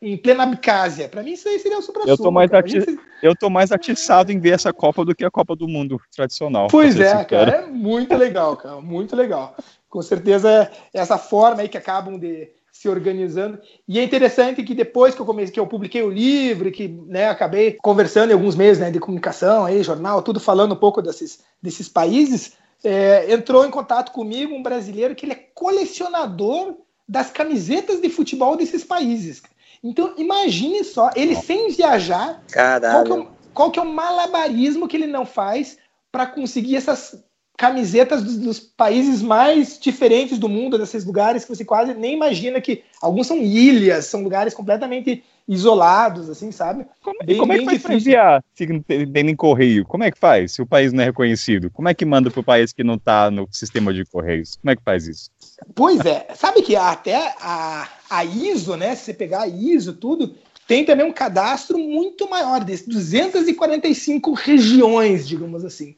em plena Abcásia. Para mim isso aí seria o supra eu tô mais ati... Eu tô mais atiçado em ver essa Copa do que a Copa do Mundo tradicional. Pois é, cara, é muito legal, cara, muito legal. Com certeza é essa forma aí que acabam de se organizando. E é interessante que depois que eu comecei, que eu publiquei o livro, que né, acabei conversando em alguns meses né, de comunicação, aí, jornal, tudo falando um pouco desses, desses países, é, entrou em contato comigo um brasileiro que ele é colecionador das camisetas de futebol desses países. Então, imagine só, ele sem viajar, qual que, é o, qual que é o malabarismo que ele não faz para conseguir essas camisetas dos, dos, países mais diferentes do mundo, desses lugares que você quase nem imagina que alguns são ilhas, são lugares completamente isolados, assim, sabe? Como, bem, como é que faz para enviar tendo em correio? Como é que faz se o país não é reconhecido? Como é que manda para o país que não está no sistema de correios? Como é que faz isso? Pois é, sabe que até a, a ISO, né? Se você pegar a ISO, tudo, tem também um cadastro muito maior, de 245 regiões, digamos assim.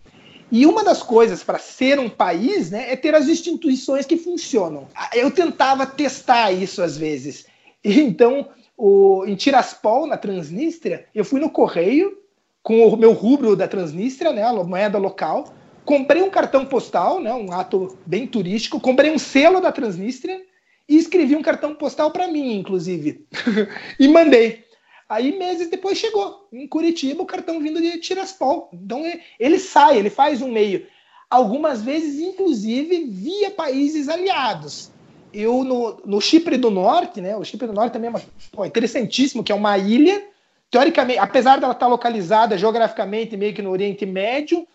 E uma das coisas para ser um país né, é ter as instituições que funcionam. Eu tentava testar isso às vezes. Então, o, em Tiraspol, na Transnistria, eu fui no correio com o meu rubro da Transnistria, né, a moeda local, comprei um cartão postal, né, um ato bem turístico, comprei um selo da Transnistria e escrevi um cartão postal para mim, inclusive, e mandei. Aí meses depois chegou em Curitiba o cartão vindo de Tiraspol. Então ele sai, ele faz um meio. Algumas vezes, inclusive, via países aliados. Eu no, no Chipre do Norte, né? O Chipre do Norte também é uma, pô, interessantíssimo, que é uma ilha. Teoricamente, apesar dela estar localizada geograficamente meio que no Oriente Médio,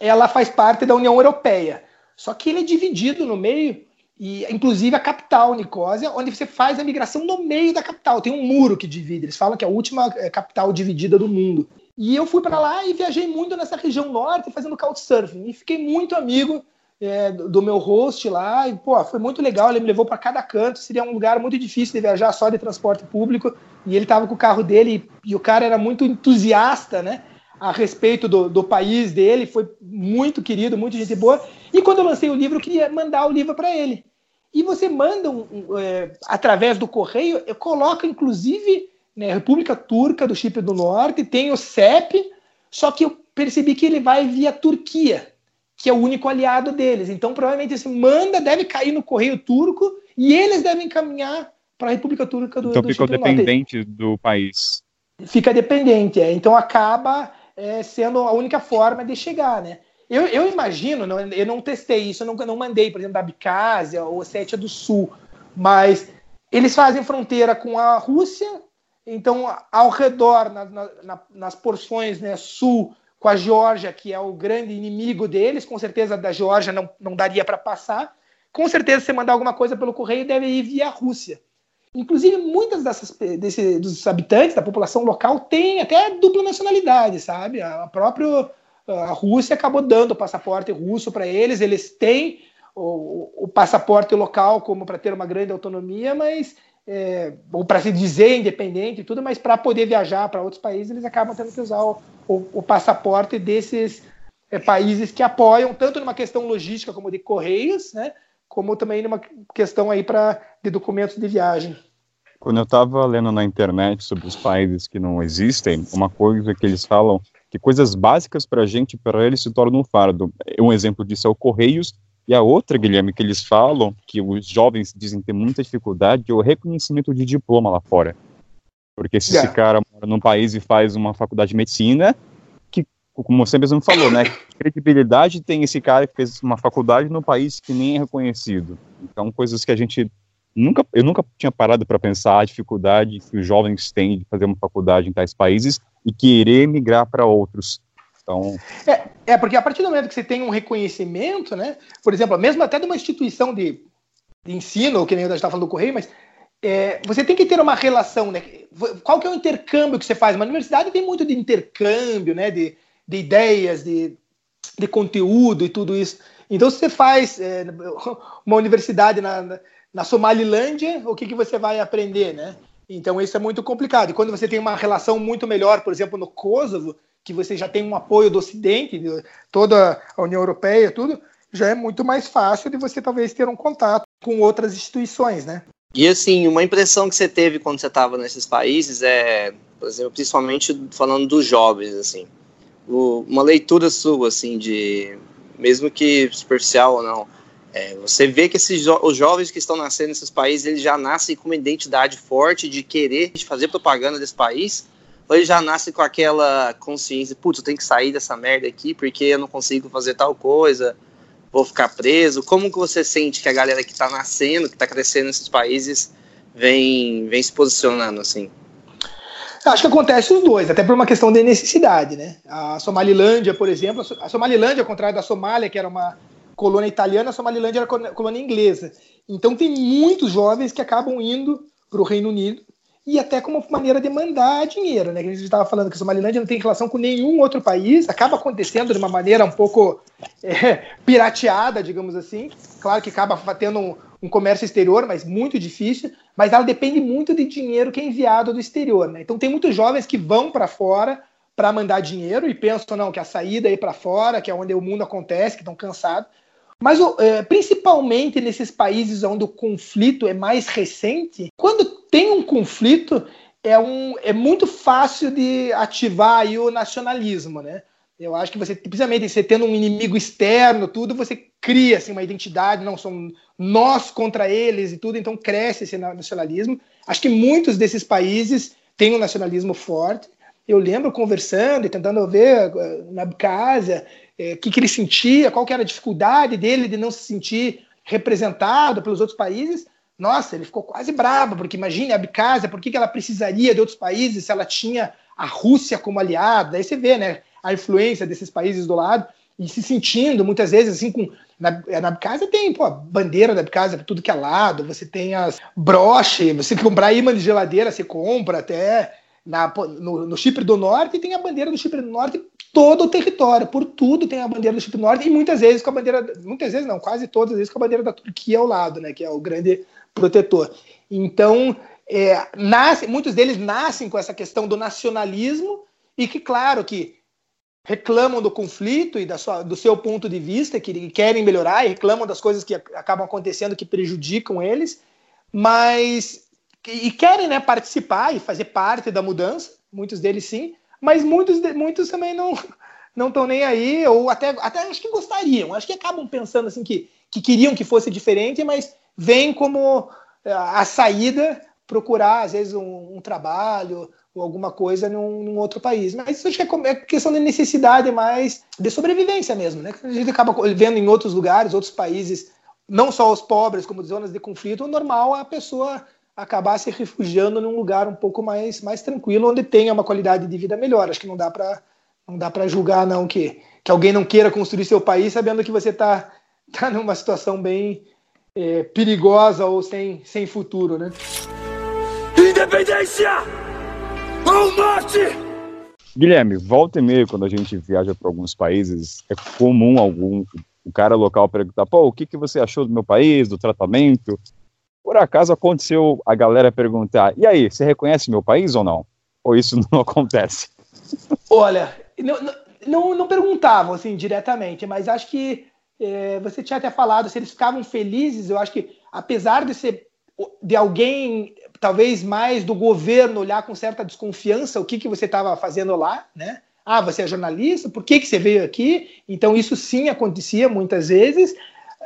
ela faz parte da União Europeia. Só que ele é dividido no meio e inclusive a capital, Nicósia, onde você faz a migração no meio da capital. Tem um muro que divide. Eles falam que é a última é, capital dividida do mundo. E eu fui para lá e viajei muito nessa região norte fazendo couchsurfing. E fiquei muito amigo é, do meu host lá. E, pô, foi muito legal. Ele me levou para cada canto. Seria um lugar muito difícil de viajar só de transporte público. E ele estava com o carro dele e, e o cara era muito entusiasta, né? A respeito do, do, país dele, foi muito querido, muito gente boa. E quando eu lancei o livro, eu queria mandar o livro para ele. E você manda, um, um, é, através do correio, eu coloco inclusive né, República Turca do Chipre do Norte, tem o CEP, só que eu percebi que ele vai via Turquia, que é o único aliado deles. Então, provavelmente, esse manda deve cair no correio turco e eles devem caminhar para a República Turca do, então, do ficou dependente do país. Fica dependente, é. Então acaba é, sendo a única forma de chegar, né? Eu, eu imagino, não, eu não testei isso, eu não, não mandei, por exemplo, da Abcásia ou Ossétia do Sul, mas eles fazem fronteira com a Rússia, então ao redor, na, na, nas porções né, sul, com a Geórgia, que é o grande inimigo deles, com certeza da Geórgia não, não daria para passar. Com certeza, se mandar alguma coisa pelo correio, deve ir via Rússia. Inclusive, muitas dessas desse, dos habitantes da população local têm até dupla nacionalidade, sabe? A própria a Rússia acabou dando o passaporte russo para eles, eles têm o, o passaporte local como para ter uma grande autonomia, mas é, ou para se dizer independente e tudo, mas para poder viajar para outros países, eles acabam tendo que usar o, o, o passaporte desses é, países que apoiam, tanto numa questão logística como de correios, né, como também numa questão aí para de documentos de viagem. Quando eu estava lendo na internet sobre os países que não existem, uma coisa que eles falam que coisas básicas para a gente, para eles se tornam um fardo. Um exemplo disso é o Correios, e a outra, Guilherme, que eles falam, que os jovens dizem ter muita dificuldade, é o reconhecimento de diploma lá fora. Porque se yeah. esse cara mora num país e faz uma faculdade de medicina, que como você mesmo falou, né? Que credibilidade tem esse cara que fez uma faculdade no país que nem é reconhecido. Então, coisas que a gente nunca, eu nunca tinha parado para pensar a dificuldade que os jovens têm de fazer uma faculdade em tais países e querer migrar para outros. Então... É, é, porque a partir do momento que você tem um reconhecimento, né? Por exemplo, mesmo até de uma instituição de, de ensino, que nem gente estava falando do Correio, mas é, você tem que ter uma relação, né? Qual que é o intercâmbio que você faz? Uma universidade tem muito de intercâmbio, né? De, de ideias, de, de conteúdo e tudo isso. Então, se você faz é, uma universidade na, na Somalilândia, o que, que você vai aprender, né? Então, isso é muito complicado. E quando você tem uma relação muito melhor, por exemplo, no Kosovo, que você já tem um apoio do Ocidente, de toda a União Europeia, tudo, já é muito mais fácil de você talvez ter um contato com outras instituições, né? E assim, uma impressão que você teve quando você estava nesses países é, por exemplo, principalmente falando dos jovens, assim, uma leitura sua, assim, de mesmo que superficial ou não, é, você vê que esses jo os jovens que estão nascendo nesses países, eles já nascem com uma identidade forte de querer de fazer propaganda desse país, ou eles já nascem com aquela consciência, putz, eu tenho que sair dessa merda aqui porque eu não consigo fazer tal coisa, vou ficar preso. Como que você sente que a galera que está nascendo, que está crescendo nesses países, vem, vem se posicionando assim? Acho que acontece os dois, até por uma questão de necessidade, né? A Somalilândia, por exemplo, a Somalilândia, ao contrário da Somália, que era uma colônia italiana, a Somalilândia era colônia inglesa. Então tem muitos jovens que acabam indo para o Reino Unido e até como maneira de mandar dinheiro, né? A gente estava falando que a Somalilândia não tem relação com nenhum outro país, acaba acontecendo de uma maneira um pouco é, pirateada, digamos assim. Claro que acaba tendo um, um comércio exterior, mas muito difícil mas ela depende muito de dinheiro que é enviado do exterior. Né? Então tem muitos jovens que vão para fora para mandar dinheiro e pensam não que a saída é ir para fora, que é onde o mundo acontece, que estão cansados. Mas é, principalmente nesses países onde o conflito é mais recente, quando tem um conflito é, um, é muito fácil de ativar aí o nacionalismo, né? Eu acho que você, precisamente, você tendo um inimigo externo, tudo, você cria assim, uma identidade, não são nós contra eles e tudo, então cresce esse nacionalismo. Acho que muitos desses países têm um nacionalismo forte. Eu lembro conversando e tentando ver eh, na o é, que, que ele sentia, qual que era a dificuldade dele de não se sentir representado pelos outros países. Nossa, ele ficou quase bravo, porque imagine a Abkhazia, por que, que ela precisaria de outros países se ela tinha a Rússia como aliada? Aí você vê, né? a influência desses países do lado e se sentindo muitas vezes assim com na, na Abkhazia tem pô, a bandeira da Abkhazia tudo que é lado, você tem as broches, você comprar imã de geladeira, você compra até na, no, no, Chipre do Norte tem a bandeira do Chipre do Norte todo o território, por tudo tem a bandeira do Chipre do Norte e muitas vezes com a bandeira, muitas vezes não, quase todas as vezes com a bandeira da Turquia ao lado, né, que é o grande protetor. Então, é, nasce, muitos deles nascem com essa questão do nacionalismo e que, claro, que reclamam do conflito e da sua, do seu ponto de vista, que querem melhorar e reclamam das coisas que acabam acontecendo que prejudicam eles, mas e querem né, participar e fazer parte da mudança, muitos deles sim, mas muitos, muitos também não não estão nem aí, ou até, até acho que gostariam, acho que acabam pensando assim que, que queriam que fosse diferente, mas vem como eh, a saída procurar, às vezes, um, um trabalho ou alguma coisa num, num, outro país. Mas isso acho que é, é questão de necessidade mais de sobrevivência mesmo, né? A gente acaba vendo em outros lugares, outros países, não só os pobres, como zonas de conflito, o normal é a pessoa acabar se refugiando num lugar um pouco mais, mais tranquilo, onde tenha uma qualidade de vida melhor. Acho que não dá para não dá para julgar não que, que alguém não queira construir seu país sabendo que você está tá numa situação bem é, perigosa ou sem, sem futuro, né? Independência! Ao norte! Guilherme, volta e meia, quando a gente viaja para alguns países, é comum algum o cara local perguntar, pô, o que, que você achou do meu país, do tratamento? Por acaso aconteceu a galera perguntar, e aí, você reconhece meu país ou não? Ou isso não acontece? Olha, não, não, não perguntavam assim diretamente, mas acho que é, você tinha até falado, se eles ficavam felizes, eu acho que apesar de ser de alguém talvez mais do governo olhar com certa desconfiança o que, que você estava fazendo lá, né? Ah, você é jornalista, por que, que você veio aqui? Então, isso sim acontecia muitas vezes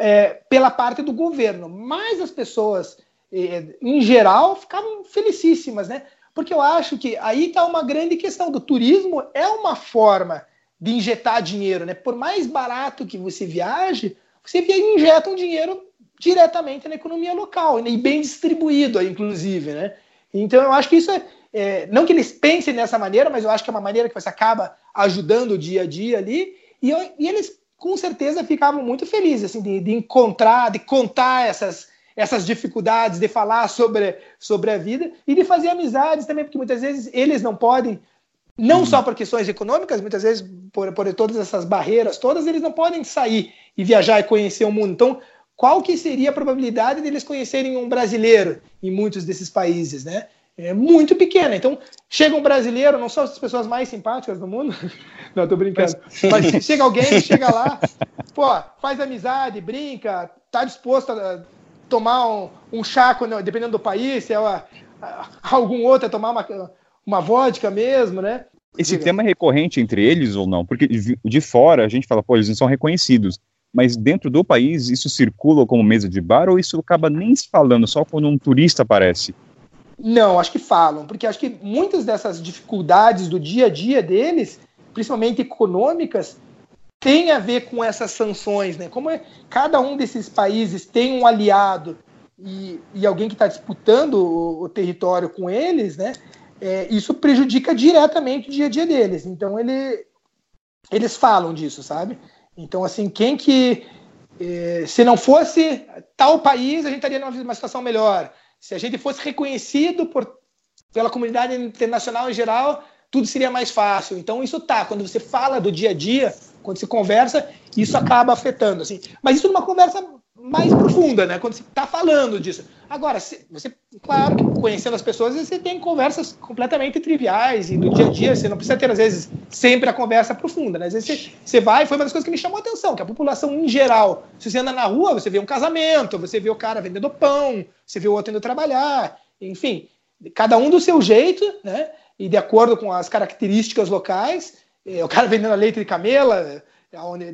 é, pela parte do governo, mas as pessoas, é, em geral, ficavam felicíssimas, né? Porque eu acho que aí está uma grande questão do turismo, é uma forma de injetar dinheiro, né? Por mais barato que você viaje, você injeta um dinheiro diretamente na economia local né? e bem distribuído, inclusive, né? Então eu acho que isso é, é, não que eles pensem dessa maneira, mas eu acho que é uma maneira que você acaba ajudando o dia a dia ali e, eu, e eles com certeza ficavam muito felizes assim de, de encontrar, de contar essas essas dificuldades de falar sobre, sobre a vida e de fazer amizades também, porque muitas vezes eles não podem não só por questões econômicas, muitas vezes por, por todas essas barreiras todas, eles não podem sair e viajar e conhecer o mundo. Então, qual que seria a probabilidade deles conhecerem um brasileiro em muitos desses países, né? É muito pequena. Então, chega um brasileiro, não são as pessoas mais simpáticas do mundo, não, tô brincando, mas chega alguém, chega lá, pô, faz amizade, brinca, tá disposto a tomar um, um chá, dependendo do país, se é uma, algum outro a tomar uma, uma vodka mesmo, né? Esse Diga. tema é recorrente entre eles ou não? Porque de fora a gente fala, pô, eles não são reconhecidos. Mas dentro do país, isso circula como mesa de bar ou isso acaba nem se falando, só quando um turista aparece? Não, acho que falam, porque acho que muitas dessas dificuldades do dia a dia deles, principalmente econômicas, tem a ver com essas sanções, né? Como é, cada um desses países tem um aliado e, e alguém que está disputando o, o, território com eles, né? é, isso prejudica diretamente o dia a dia deles. Então ele, eles falam disso, sabe? Então, assim, quem que. É, se não fosse tal país, a gente estaria numa situação melhor. Se a gente fosse reconhecido por, pela comunidade internacional em geral, tudo seria mais fácil. Então, isso tá. Quando você fala do dia a dia, quando você conversa, isso acaba afetando. Assim. Mas isso numa conversa mais profunda, né? Quando você está falando disso. Agora, você, claro, conhecendo as pessoas, você tem conversas completamente triviais e do dia a dia, você não precisa ter, às vezes, sempre a conversa profunda, né? Às vezes você, você vai, foi uma das coisas que me chamou a atenção, que a população em geral, se você anda na rua, você vê um casamento, você vê o cara vendendo pão, você vê o outro indo trabalhar, enfim, cada um do seu jeito, né? E de acordo com as características locais, é, o cara vendendo leite de camela,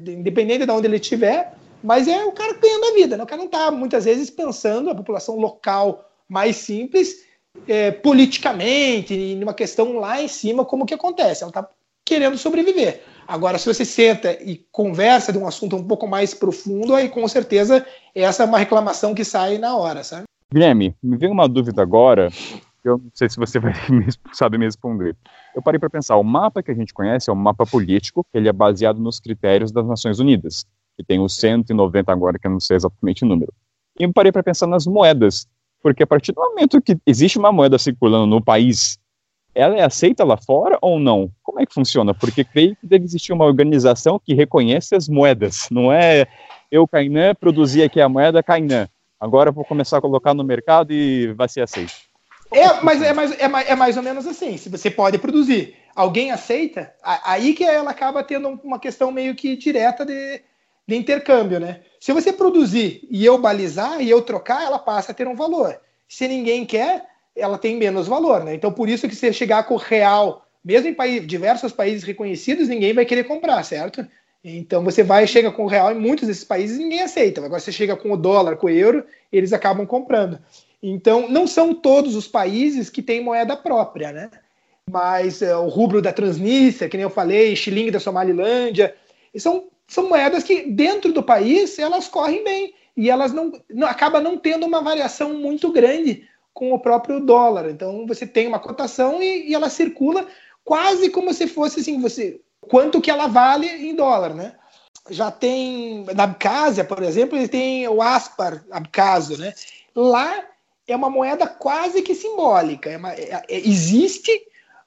independente de onde ele estiver, mas é o cara ganhando a vida, né? O cara não está, muitas vezes, pensando a população local mais simples, é, politicamente, em uma questão lá em cima, como que acontece. Ela está querendo sobreviver. Agora, se você senta e conversa de um assunto um pouco mais profundo, aí com certeza essa é uma reclamação que sai na hora, sabe? Guilherme, me veio uma dúvida agora, eu não sei se você vai saber me responder. Eu parei para pensar, o mapa que a gente conhece é um mapa político, ele é baseado nos critérios das Nações Unidas que tem os 190 agora, que eu não sei exatamente o número. E eu parei para pensar nas moedas, porque a partir do momento que existe uma moeda circulando no país, ela é aceita lá fora ou não? Como é que funciona? Porque creio que deve existir uma organização que reconhece as moedas, não é eu, Kainan, produzir aqui a moeda Kainan. Agora vou começar a colocar no mercado e vai ser aceito. É, mas é mais, é, mais, é mais ou menos assim. Se você pode produzir, alguém aceita, aí que ela acaba tendo uma questão meio que direta de, de intercâmbio, né? Se você produzir e eu balizar e eu trocar, ela passa a ter um valor. Se ninguém quer, ela tem menos valor, né? Então, por isso que você chegar com o real, mesmo em país, diversos países reconhecidos, ninguém vai querer comprar, certo? Então, você vai chega com o real em muitos desses países ninguém aceita. Agora, você chega com o dólar, com o euro, eles acabam comprando. Então, não são todos os países que têm moeda própria, né? Mas é, o rubro da Transnistria, que nem eu falei, xilingue da Somalilândia, são são moedas que dentro do país elas correm bem e elas não, não acaba não tendo uma variação muito grande com o próprio dólar. Então você tem uma cotação e, e ela circula quase como se fosse assim, você quanto que ela vale em dólar, né? Já tem na Abcásia, por exemplo, ele tem o Aspar Abcásio, né? Lá é uma moeda quase que simbólica. É uma, é, é, existe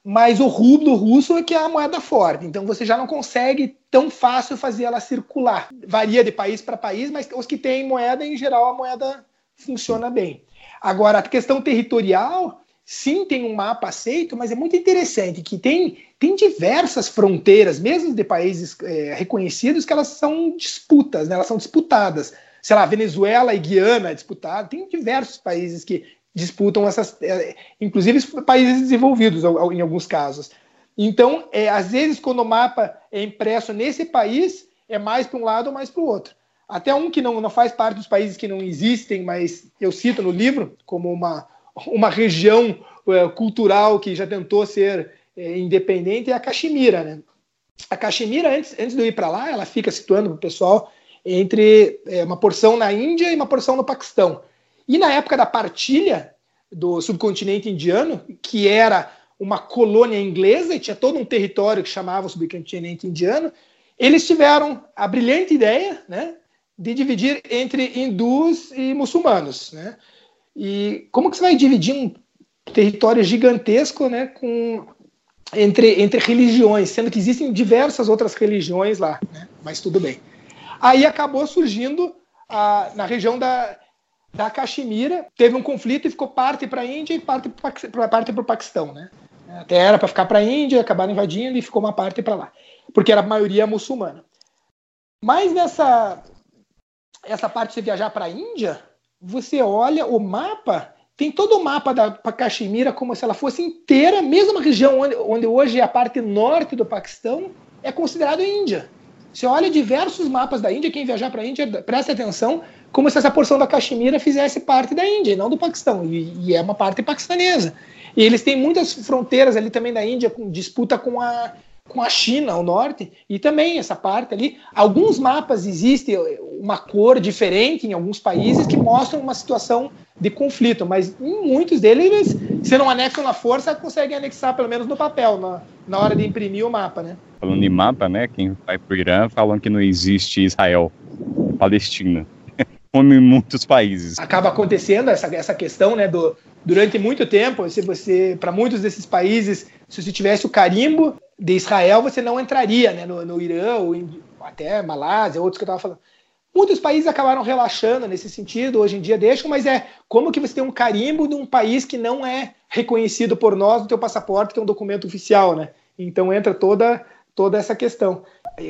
mas o rublo russo é que é a moeda forte. Então você já não consegue tão fácil fazer ela circular. Varia de país para país, mas os que têm moeda, em geral, a moeda funciona bem. Agora, a questão territorial, sim, tem um mapa aceito, mas é muito interessante que tem, tem diversas fronteiras, mesmo de países é, reconhecidos, que elas são disputas, né? elas são disputadas. Sei lá, Venezuela e Guiana é disputada. Tem diversos países que disputam essas, é, inclusive países desenvolvidos em alguns casos. Então, é, às vezes, quando o mapa é impresso nesse país, é mais para um lado ou mais para o outro. Até um que não, não faz parte dos países que não existem, mas eu cito no livro como uma, uma região é, cultural que já tentou ser é, independente, é a Caxemira. Né? a Caxemira, antes, antes de eu ir para lá, ela fica situando o pessoal entre é, uma porção na Índia e uma porção no Paquistão. E na época da partilha do subcontinente indiano, que era uma colônia inglesa e tinha todo um território que chamava o subcontinente indiano, eles tiveram a brilhante ideia né, de dividir entre hindus e muçulmanos. Né? E como que você vai dividir um território gigantesco né, com, entre, entre religiões, sendo que existem diversas outras religiões lá, né? mas tudo bem. Aí acabou surgindo a, na região da, da Caxemira, teve um conflito e ficou parte para a Índia e parte para o Paquistão. Né? Até era para ficar para a Índia, acabaram invadindo e ficou uma parte para lá, porque era a maioria muçulmana. Mas nessa essa parte de você viajar para a Índia, você olha o mapa, tem todo o mapa da Caxemira como se ela fosse inteira, mesmo a região onde, onde hoje é a parte norte do Paquistão, é considerado Índia. Você olha diversos mapas da Índia, quem viajar para a Índia, preste atenção, como se essa porção da Caxemira fizesse parte da Índia, e não do Paquistão, e, e, é uma parte paquistanesa. E eles têm muitas fronteiras ali também da Índia, com disputa com a, com a China ao norte, e também essa parte ali. Alguns mapas existem uma cor diferente em alguns países que mostram uma situação de conflito, mas em muitos deles, se não anexam na força, conseguem anexar pelo menos no papel, na, na hora de imprimir o mapa, né? Falando em mapa, né, quem vai para o Irã falam que não existe Israel, Palestina, como em muitos países. Acaba acontecendo essa, essa questão, né, do, durante muito tempo, se você, para muitos desses países, se você tivesse o carimbo de Israel, você não entraria né, no, no Irã, ou em, até Malásia, outros que eu estava falando. Muitos países acabaram relaxando nesse sentido, hoje em dia deixam, mas é como que você tem um carimbo de um país que não é reconhecido por nós no teu passaporte, que é um documento oficial, né? Então entra toda, toda essa questão.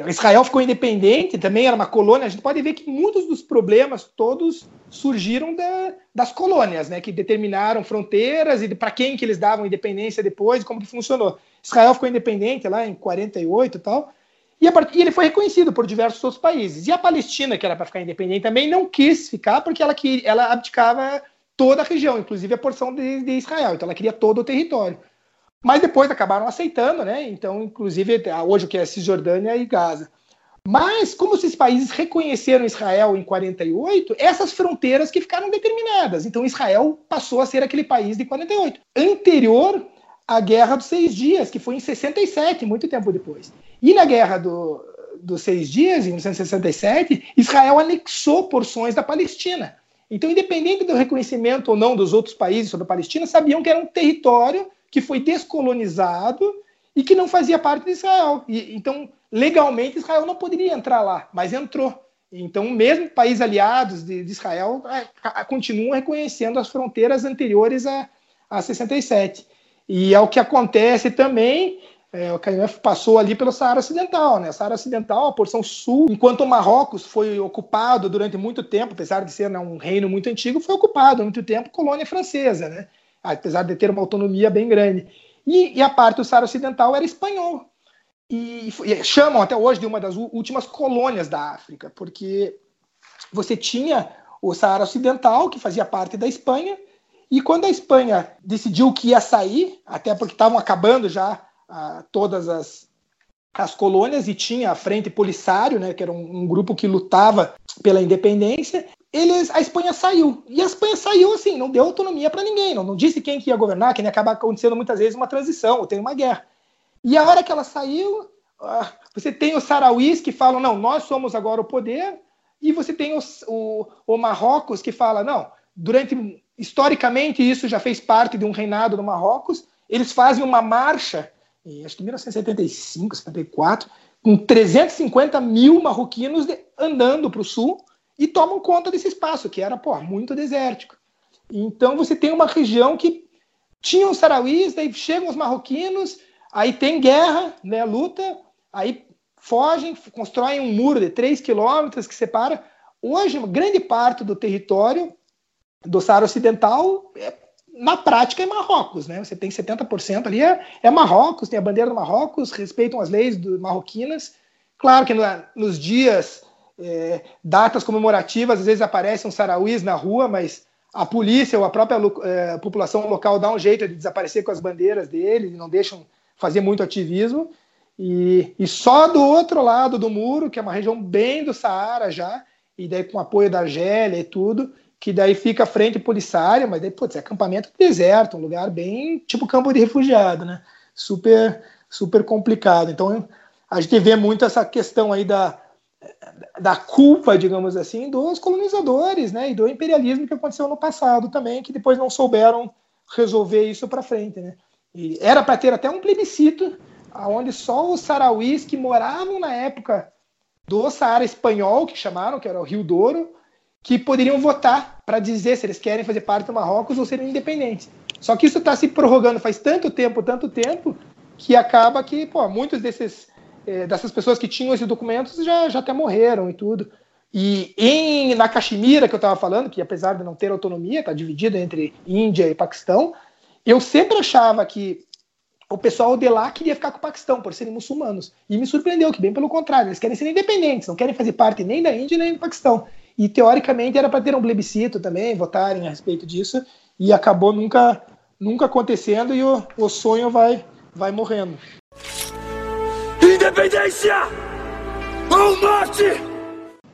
Israel ficou independente, também era uma colônia. A gente pode ver que muitos dos problemas todos surgiram da, das colônias, né, que determinaram fronteiras e para quem que eles davam independência depois, como que funcionou. Israel ficou independente lá em 48 e tal, e, a, e ele foi reconhecido por diversos outros países. E a Palestina, que era para ficar independente também, não quis ficar porque ela, ela abdicava toda a região, inclusive a porção de, de Israel. Então ela queria todo o território. Mas depois acabaram aceitando, né? Então, inclusive, hoje o que é Cisjordânia e Gaza. Mas, como esses países reconheceram Israel em 48, essas fronteiras que ficaram determinadas. Então, Israel passou a ser aquele país de 48. Anterior à Guerra dos Seis Dias, que foi em 67, muito tempo depois. E na Guerra do, dos Seis Dias, em 1967, Israel anexou porções da Palestina. Então, independente do reconhecimento ou não dos outros países sobre a Palestina, sabiam que era um território que foi descolonizado e que não fazia parte de Israel. E, então, legalmente, Israel não poderia entrar lá, mas entrou. Então, mesmo países aliados de, de Israel é, continuam reconhecendo as fronteiras anteriores a, a 67. E é o que acontece também. É, o KMF passou ali pelo Saara Ocidental, né? Saara Ocidental, a porção sul, enquanto o Marrocos foi ocupado durante muito tempo, apesar de ser né, um reino muito antigo, foi ocupado há muito tempo colônia francesa, né? Apesar de ter uma autonomia bem grande. E, e a parte do Ocidental era espanhol. E, e, chamam até hoje de uma das últimas colônias da África, porque você tinha o Saara Ocidental, que fazia parte da Espanha, e quando a Espanha decidiu que ia sair, até porque estavam acabando já ah, todas as, as colônias e tinha a Frente Polisário, né, que era um, um grupo que lutava pela independência, eles, a Espanha saiu. E a Espanha saiu assim, não deu autonomia para ninguém, não, não disse quem que ia governar, que ia acabar acontecendo muitas vezes uma transição, ou tem uma guerra. E a hora que ela saiu, ah, você tem os sarauís que falam, não, nós somos agora o poder, e você tem os, o, o Marrocos que fala, não, durante, historicamente isso já fez parte de um reinado do Marrocos, eles fazem uma marcha, acho que 1975, 74, com 350 mil marroquinos de, andando para o sul, e tomam conta desse espaço, que era pô, muito desértico. Então você tem uma região que tinha os sarauís, daí chegam os marroquinos, aí tem guerra, né, luta, aí fogem, constroem um muro de 3 quilômetros que separa. Hoje, uma grande parte do território do Saara Ocidental, é, na prática, é Marrocos. Né? Você tem 70% ali, é, é Marrocos, tem a bandeira do Marrocos, respeitam as leis do, marroquinas. Claro que no, nos dias é, datas comemorativas, às vezes aparecem um sarauís na rua, mas a polícia ou a própria é, população local dá um jeito de desaparecer com as bandeiras dele, não deixam fazer muito ativismo. E, e só do outro lado do muro, que é uma região bem do Saara já, e daí com apoio da Argélia e tudo, que daí fica a frente polisária, mas daí, putz, é acampamento deserto, um lugar bem tipo campo de refugiado, né? Super, super complicado. Então, a gente vê muito essa questão aí da, da culpa, digamos assim, dos colonizadores, né? E do imperialismo que aconteceu no passado também, que depois não souberam resolver isso para frente, né? E era para ter até um plebiscito, onde só os sarauís que moravam na época do Saara espanhol, que chamaram, que era o Rio Douro, que poderiam votar para dizer se eles querem fazer parte do Marrocos ou serem independentes. Só que isso está se prorrogando faz tanto tempo, tanto tempo, que acaba que pô, muitos desses eh, dessas pessoas que tinham esses documentos já, já até morreram e tudo. E em, na Caxemira, que eu estava falando, que apesar de não ter autonomia, está dividida entre Índia e Paquistão, eu sempre achava que o pessoal de lá queria ficar com o Paquistão, por serem muçulmanos. E me surpreendeu que, bem pelo contrário, eles querem ser independentes, não querem fazer parte nem da Índia nem do Paquistão. E teoricamente era para ter um plebiscito também, votarem a respeito disso, e acabou nunca, nunca acontecendo e o, o sonho vai, vai morrendo. Independência ou morte!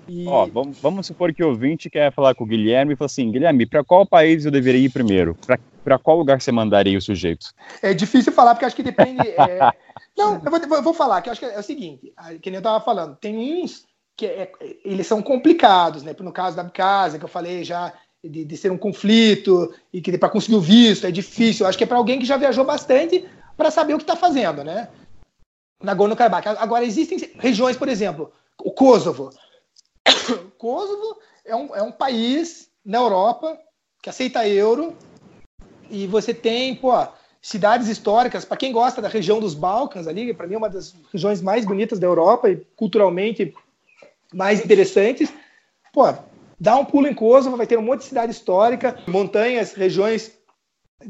E... Ó, vamos, vamos supor que o ouvinte quer falar com o Guilherme e fala assim: Guilherme, para qual país eu deveria ir primeiro? Para qual lugar você mandaria o sujeito? É difícil falar, porque acho que depende. É... Não, eu vou, eu vou, falar, que acho que é o seguinte: que nem eu estava falando, tem uns que é, eles são complicados, né? No caso da casa, que eu falei já de, de ser um conflito e que para conseguir o visto é difícil. Eu acho que é para alguém que já viajou bastante para saber o que está fazendo, né? Nagorno-Karabakh. Agora existem regiões, por exemplo, o Kosovo. O Kosovo é um, é um país na Europa que aceita euro e você tem, pô, cidades históricas, para quem gosta da região dos Balcãs ali, para mim é uma das regiões mais bonitas da Europa e culturalmente mais interessantes, pô, dá um pulo em Kosovo, vai ter um monte de cidade histórica, montanhas, regiões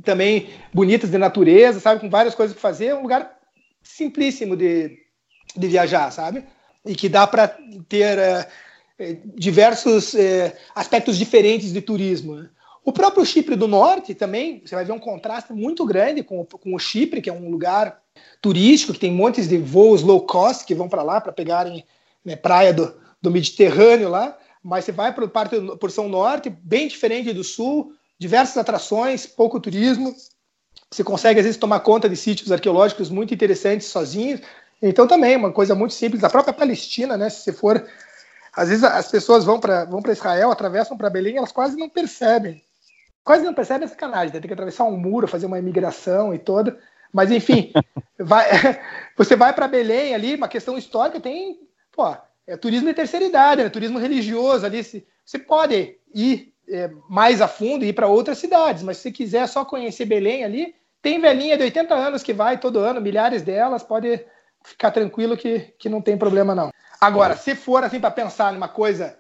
também bonitas de natureza, sabe, com várias coisas para fazer, é um lugar simplíssimo de, de viajar, sabe? E que dá para ter é, diversos é, aspectos diferentes de turismo. Né? O próprio Chipre do Norte também, você vai ver um contraste muito grande com, com o Chipre, que é um lugar turístico, que tem montes de voos low cost que vão para lá para pegarem né, praia do, do Mediterrâneo lá, mas você vai para a porção norte, bem diferente do sul, diversas atrações, pouco turismo. Você consegue às vezes tomar conta de sítios arqueológicos muito interessantes sozinho. Então também uma coisa muito simples, a própria Palestina, né, se você for às vezes as pessoas vão para vão Israel, atravessam para Belém, elas quase não percebem. Quase não percebem a sacanagem, né? tem que atravessar um muro, fazer uma imigração e toda. Mas enfim, vai, você vai para Belém ali, uma questão histórica, tem, pô, é turismo de terceira idade, é turismo religioso ali. Você pode ir é, mais a fundo e ir para outras cidades, mas se quiser só conhecer Belém ali, tem velhinha de 80 anos que vai todo ano, milhares delas, pode ficar tranquilo que, que não tem problema não. Agora, se for assim para pensar numa coisa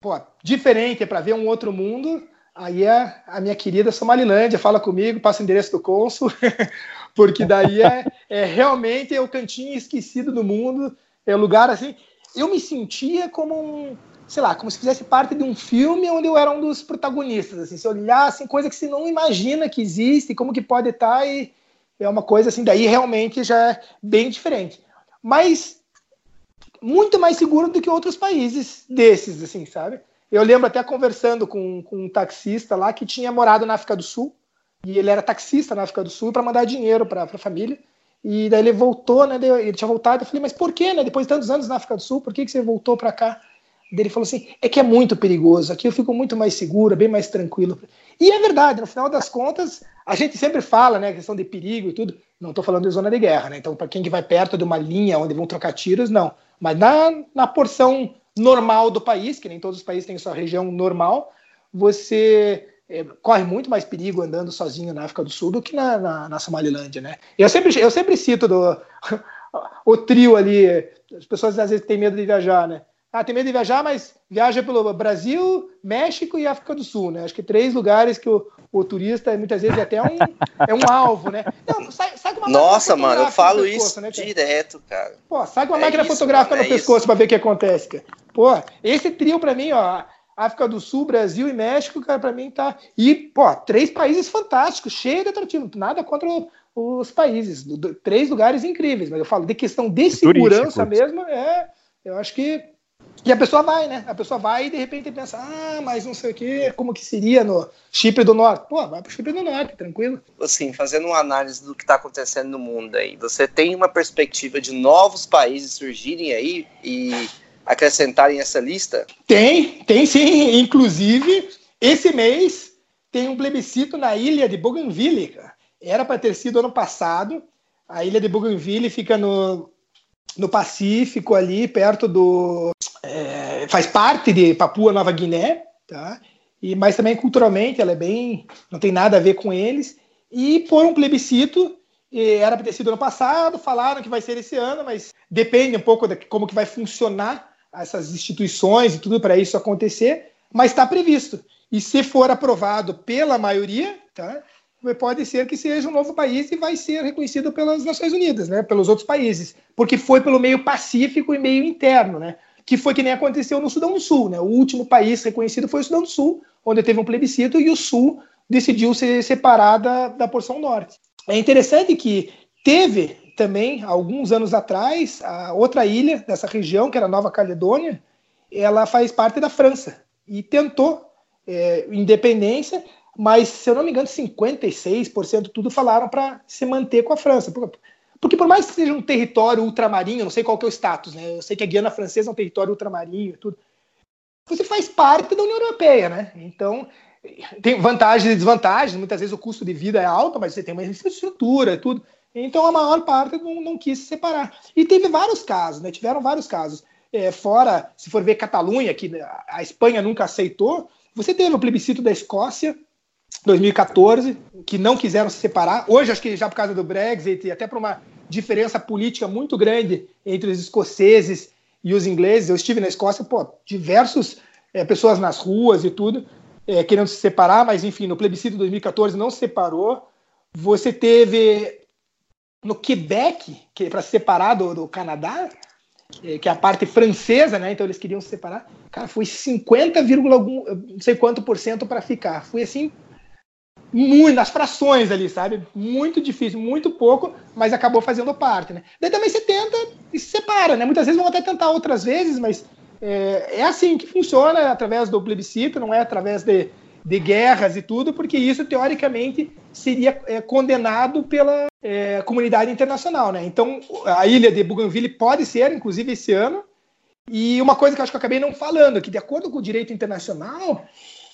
pô, diferente, para ver um outro mundo, aí é a minha querida Somalilândia, fala comigo, passa o endereço do cônsul, porque daí é, é realmente é o cantinho esquecido do mundo, é o lugar assim, eu me sentia como um, sei lá, como se fizesse parte de um filme onde eu era um dos protagonistas, assim, se olhar, assim, coisa que você não imagina que existe, como que pode estar, e é uma coisa assim, daí realmente já é bem diferente. Mas muito mais seguro do que outros países desses, assim, sabe? Eu lembro até conversando com, com um taxista lá que tinha morado na África do Sul, e ele era taxista na África do Sul para mandar dinheiro para a família. E daí ele voltou, né? Ele tinha voltado. Eu falei, mas por que, né? Depois de tantos anos na África do Sul, por que, que você voltou para cá? Ele falou assim: é que é muito perigoso. Aqui eu fico muito mais seguro, bem mais tranquilo. E é verdade, no final das contas, a gente sempre fala, né? Questão de perigo e tudo. Não estou falando de zona de guerra, né? Então, para quem que vai perto de uma linha onde vão trocar tiros, não. Mas na, na porção normal do país, que nem todos os países têm sua região normal, você é, corre muito mais perigo andando sozinho na África do Sul do que na, na, na Somalilândia, né? Eu sempre, eu sempre cito do, o trio ali, as pessoas às vezes têm medo de viajar, né? Ah, tem medo de viajar, mas viaja pelo Brasil, México e África do Sul, né? Acho que três lugares que o, o turista muitas vezes é até um, é um alvo, né? Não, sai, sai uma Nossa, mano, eu falo pescoço, isso né, direto, cara. Pô, sai com uma é máquina isso, fotográfica mano, é no pescoço para ver o que acontece, cara. Pô, esse trio para mim, ó, África do Sul, Brasil e México, cara, para mim tá. E, pô, três países fantásticos, cheio de atrativo. Nada contra os países. Três lugares incríveis, mas eu falo de questão de segurança mesmo, é. Eu acho que. E a pessoa vai, né? A pessoa vai e de repente pensa, ah, mas não sei o quê, como que seria no Chipre do Norte? Pô, vai pro Chipre do Norte, tranquilo. Assim, fazendo uma análise do que está acontecendo no mundo aí, você tem uma perspectiva de novos países surgirem aí e acrescentarem essa lista? Tem, tem sim. Inclusive, esse mês tem um plebiscito na ilha de Bougainville. Cara. Era para ter sido ano passado. A ilha de Bougainville fica no, no Pacífico, ali perto do. É, faz parte de Papua Nova Guiné, tá? E, mas também culturalmente ela é bem. não tem nada a ver com eles. E por um plebiscito, era para ter sido ano passado, falaram que vai ser esse ano, mas depende um pouco de como que vai funcionar essas instituições e tudo para isso acontecer, mas está previsto. E se for aprovado pela maioria, tá, pode ser que seja um novo país e vai ser reconhecido pelas Nações Unidas, né, pelos outros países, porque foi pelo meio pacífico e meio interno, né, que foi que nem aconteceu no Sudão do Sul. Né, o último país reconhecido foi o Sudão do Sul, onde teve um plebiscito e o Sul decidiu se separar da, da porção norte. É interessante que teve também, alguns anos atrás, a outra ilha dessa região, que era Nova Caledônia, ela faz parte da França e tentou é, independência, mas, se eu não me engano, 56% tudo falaram para se manter com a França. Porque por mais que seja um território ultramarinho, não sei qual que é o status, né? Eu sei que a Guiana Francesa é um território ultramarinho e tudo. Você faz parte da União Europeia, né? Então, tem vantagens e desvantagens. Muitas vezes o custo de vida é alto, mas você tem uma infraestrutura tudo. Então a maior parte não, não quis se separar. E teve vários casos, né? Tiveram vários casos. É, fora, se for ver Catalunha, que a Espanha nunca aceitou, você teve o plebiscito da Escócia, 2014, que não quiseram se separar. Hoje, acho que já por causa do Brexit e até por uma diferença política muito grande entre os escoceses e os ingleses. Eu estive na Escócia, pô, diversos é, pessoas nas ruas e tudo, é, querendo se separar, mas enfim, no plebiscito de 2014 não se separou. Você teve no Quebec, que é para se separar do, do Canadá, é, que é a parte francesa, né? Então eles queriam se separar. Cara, foi 50, não sei quanto por cento para ficar. Foi assim, muito, nas frações ali, sabe? Muito difícil, muito pouco, mas acabou fazendo parte, né? Daí também você tenta e se separa, né? Muitas vezes vão até tentar outras vezes, mas é, é assim que funciona através do plebiscito, não é através de de guerras e tudo, porque isso teoricamente seria é, condenado pela é, comunidade internacional, né? Então a ilha de Bougainville pode ser, inclusive esse ano. E uma coisa que eu acho que eu acabei não falando, que de acordo com o direito internacional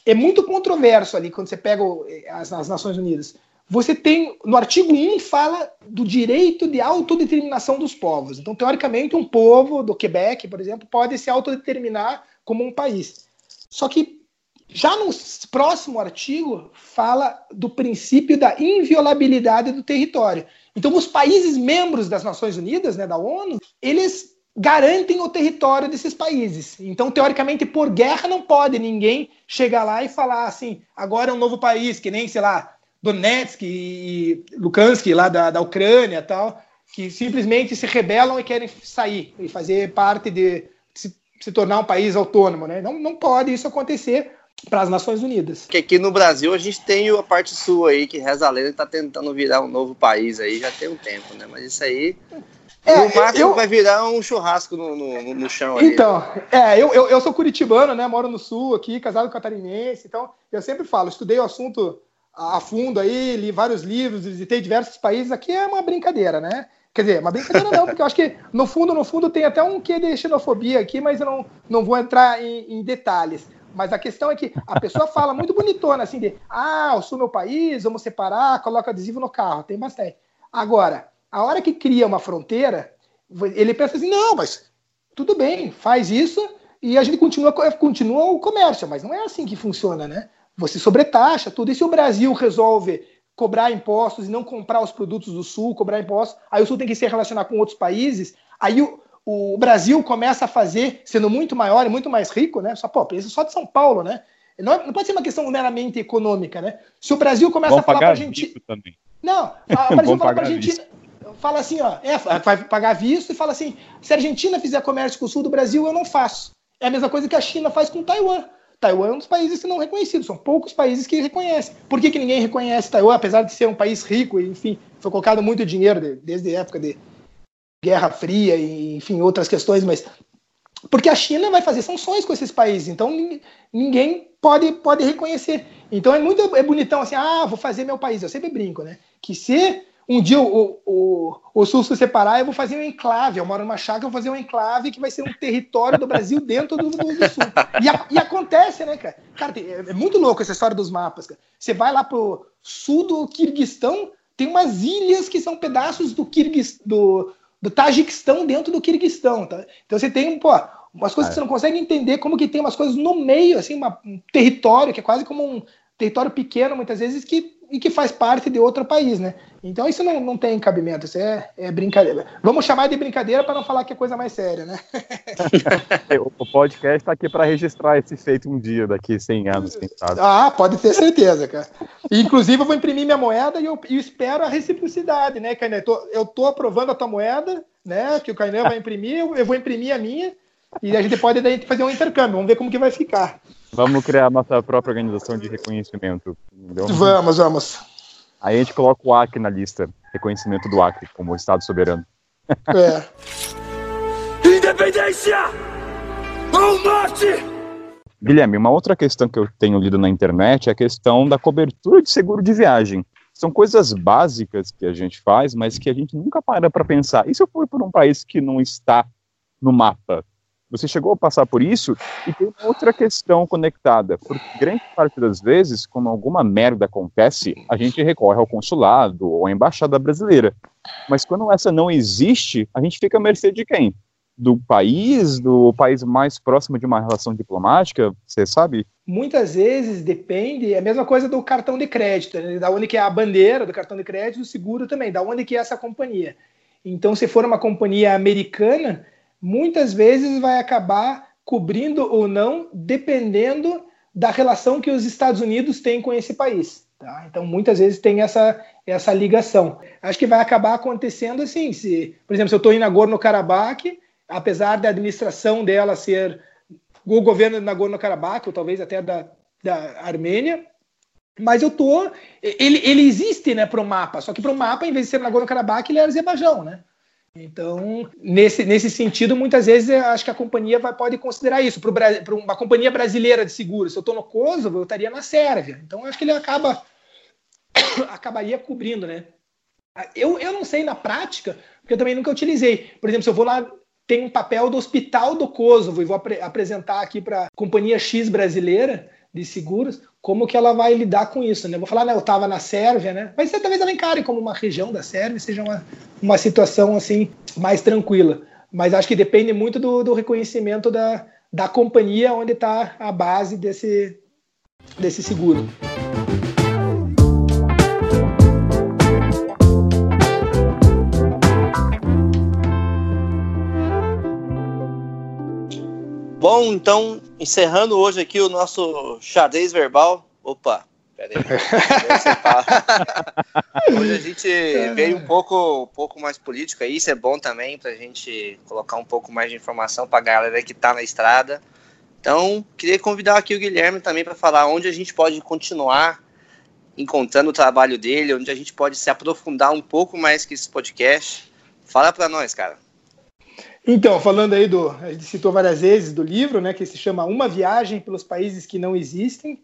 é muito controverso ali quando você pega as, as Nações Unidas. Você tem no artigo 1 fala do direito de autodeterminação dos povos. Então, teoricamente, um povo do Quebec, por exemplo, pode se autodeterminar como um país. Só que já no próximo artigo, fala do princípio da inviolabilidade do território. Então, os países membros das Nações Unidas, né, da ONU, eles garantem o território desses países. Então, teoricamente, por guerra, não pode ninguém chegar lá e falar assim: agora é um novo país, que nem, sei lá, Donetsk e Lukansk, lá da, da Ucrânia tal, que simplesmente se rebelam e querem sair e fazer parte de. se, se tornar um país autônomo. Né? Não, não pode isso acontecer para as Nações Unidas. Que aqui no Brasil a gente tem a parte sul aí, que reza a lenda está tentando virar um novo país aí, já tem um tempo, né? Mas isso aí. É, no máximo eu... vai virar um churrasco no, no, no chão aí. Então, é, eu, eu, eu, sou curitibano, né? Moro no sul aqui, casado catarinense, então eu sempre falo, estudei o assunto a fundo aí, li vários livros, visitei diversos países, aqui é uma brincadeira, né? Quer dizer, uma brincadeira não, porque eu acho que no fundo, no fundo tem até um quê de xenofobia aqui, mas eu não, não vou entrar em, em detalhes. Mas a questão é que a pessoa fala muito bonitona, assim, de ah, eu sou meu país, vamos separar, coloca adesivo no carro, tem bastante. Agora, a hora que cria uma fronteira, ele pensa assim, não, mas tudo bem, faz isso e a gente continua, continua o comércio, mas não é assim que funciona, né? Você sobretaxa tudo. E se o Brasil resolve cobrar impostos e não comprar os produtos do Sul, cobrar impostos, aí o Sul tem que se relacionar com outros países, aí o, o Brasil começa a fazer, sendo muito maior e muito mais rico, né? Só, pô, só de São Paulo, né? Não, é, não, pode ser uma questão meramente econômica, né? Se o Brasil começa a falar para a gente. Não, o Brasil fala para a Argentina. Fala assim, ó, é, vai pagar visto e fala assim: se a Argentina fizer comércio com o sul do Brasil, eu não faço. É a mesma coisa que a China faz com Taiwan. Taiwan é um dos países que não reconhecidos, são poucos países que reconhecem. Por que, que ninguém reconhece Taiwan, apesar de ser um país rico, e, enfim, foi colocado muito dinheiro de, desde a época de Guerra Fria e, enfim, outras questões, mas porque a China vai fazer sanções com esses países, então ninguém pode, pode reconhecer. Então é muito é bonitão assim, ah, vou fazer meu país. Eu sempre brinco, né? Que se um dia o, o, o Sul se separar, eu vou fazer um enclave. Eu moro numa chácara, eu vou fazer um enclave que vai ser um território do Brasil dentro do, do, do Sul. E, a, e, acontece, né, cara? Cara, é, é muito louco essa história dos mapas, cara. Você vai lá pro sul do Kirguistão, tem umas ilhas que são pedaços do Kirguistão, do, do Tajiquistão dentro do Kirguistão, tá? Então você tem, pô, umas coisas que você não consegue entender, como que tem umas coisas no meio, assim, uma, um território que é quase como um território pequeno, muitas vezes, que, e que faz parte de outro país, né? Então isso não, não tem cabimento, isso é, é brincadeira. Vamos chamar de brincadeira para não falar que é coisa mais séria, né? o podcast está aqui para registrar esse feito um dia, daqui 100 anos, quem sabe. Ah, pode ter certeza, cara. inclusive, eu vou imprimir minha moeda e eu, eu espero a reciprocidade, né, Kainé? Eu tô aprovando a tua moeda, né, que o Kainé vai imprimir, eu vou imprimir a minha e a gente pode daí fazer um intercâmbio, vamos ver como que vai ficar. Vamos criar nossa própria organização de reconhecimento. Entendeu? Vamos, vamos. Aí a gente coloca o Acre na lista, reconhecimento do Acre como Estado soberano. É. Independência! Ao norte! Guilherme, uma outra questão que eu tenho lido na internet é a questão da cobertura de seguro de viagem. São coisas básicas que a gente faz, mas que a gente nunca para para pensar. E se eu for por um país que não está no mapa? Você chegou a passar por isso? E tem outra questão conectada, porque grande parte das vezes, quando alguma merda acontece, a gente recorre ao consulado ou à embaixada brasileira. Mas quando essa não existe, a gente fica à mercê de quem? Do país, do país mais próximo de uma relação diplomática, você sabe? Muitas vezes depende, é a mesma coisa do cartão de crédito, né? da onde que é a bandeira do cartão de crédito, o seguro também, da onde que é essa companhia. Então, se for uma companhia americana, muitas vezes vai acabar cobrindo ou não, dependendo da relação que os Estados Unidos têm com esse país. Tá? Então, muitas vezes tem essa, essa ligação. Acho que vai acabar acontecendo assim, se, por exemplo, se eu estou em Nagorno-Karabakh, apesar da administração dela ser o governo de Nagorno-Karabakh, ou talvez até da, da Armênia, mas eu tô. Ele, ele existe né, para o mapa, só que para o mapa, em vez de ser Nagorno-Karabakh, ele é Azerbaijão, né? Então, nesse, nesse sentido, muitas vezes acho que a companhia vai, pode considerar isso. Para uma companhia brasileira de seguros, se eu estou no Kosovo, eu estaria na Sérvia. Então, acho que ele acaba acabaria cobrindo, né? Eu, eu não sei na prática, porque eu também nunca utilizei. Por exemplo, se eu vou lá, tem um papel do Hospital do Kosovo e vou ap apresentar aqui para a companhia X brasileira de seguros, como que ela vai lidar com isso, né? Vou falar, né, eu estava na Sérvia, né? Mas talvez ela encare como uma região da Sérvia, seja uma, uma situação assim mais tranquila. Mas acho que depende muito do, do reconhecimento da, da companhia onde está a base desse, desse seguro. Bom, então, encerrando hoje aqui o nosso xadrez verbal. Opa, peraí. hoje a gente veio um pouco, um pouco mais político aí, isso é bom também para a gente colocar um pouco mais de informação para a galera que está na estrada. Então, queria convidar aqui o Guilherme também para falar onde a gente pode continuar encontrando o trabalho dele, onde a gente pode se aprofundar um pouco mais que esse podcast. Fala para nós, cara. Então, falando aí do. A gente citou várias vezes do livro, né? Que se chama Uma Viagem pelos Países que Não Existem.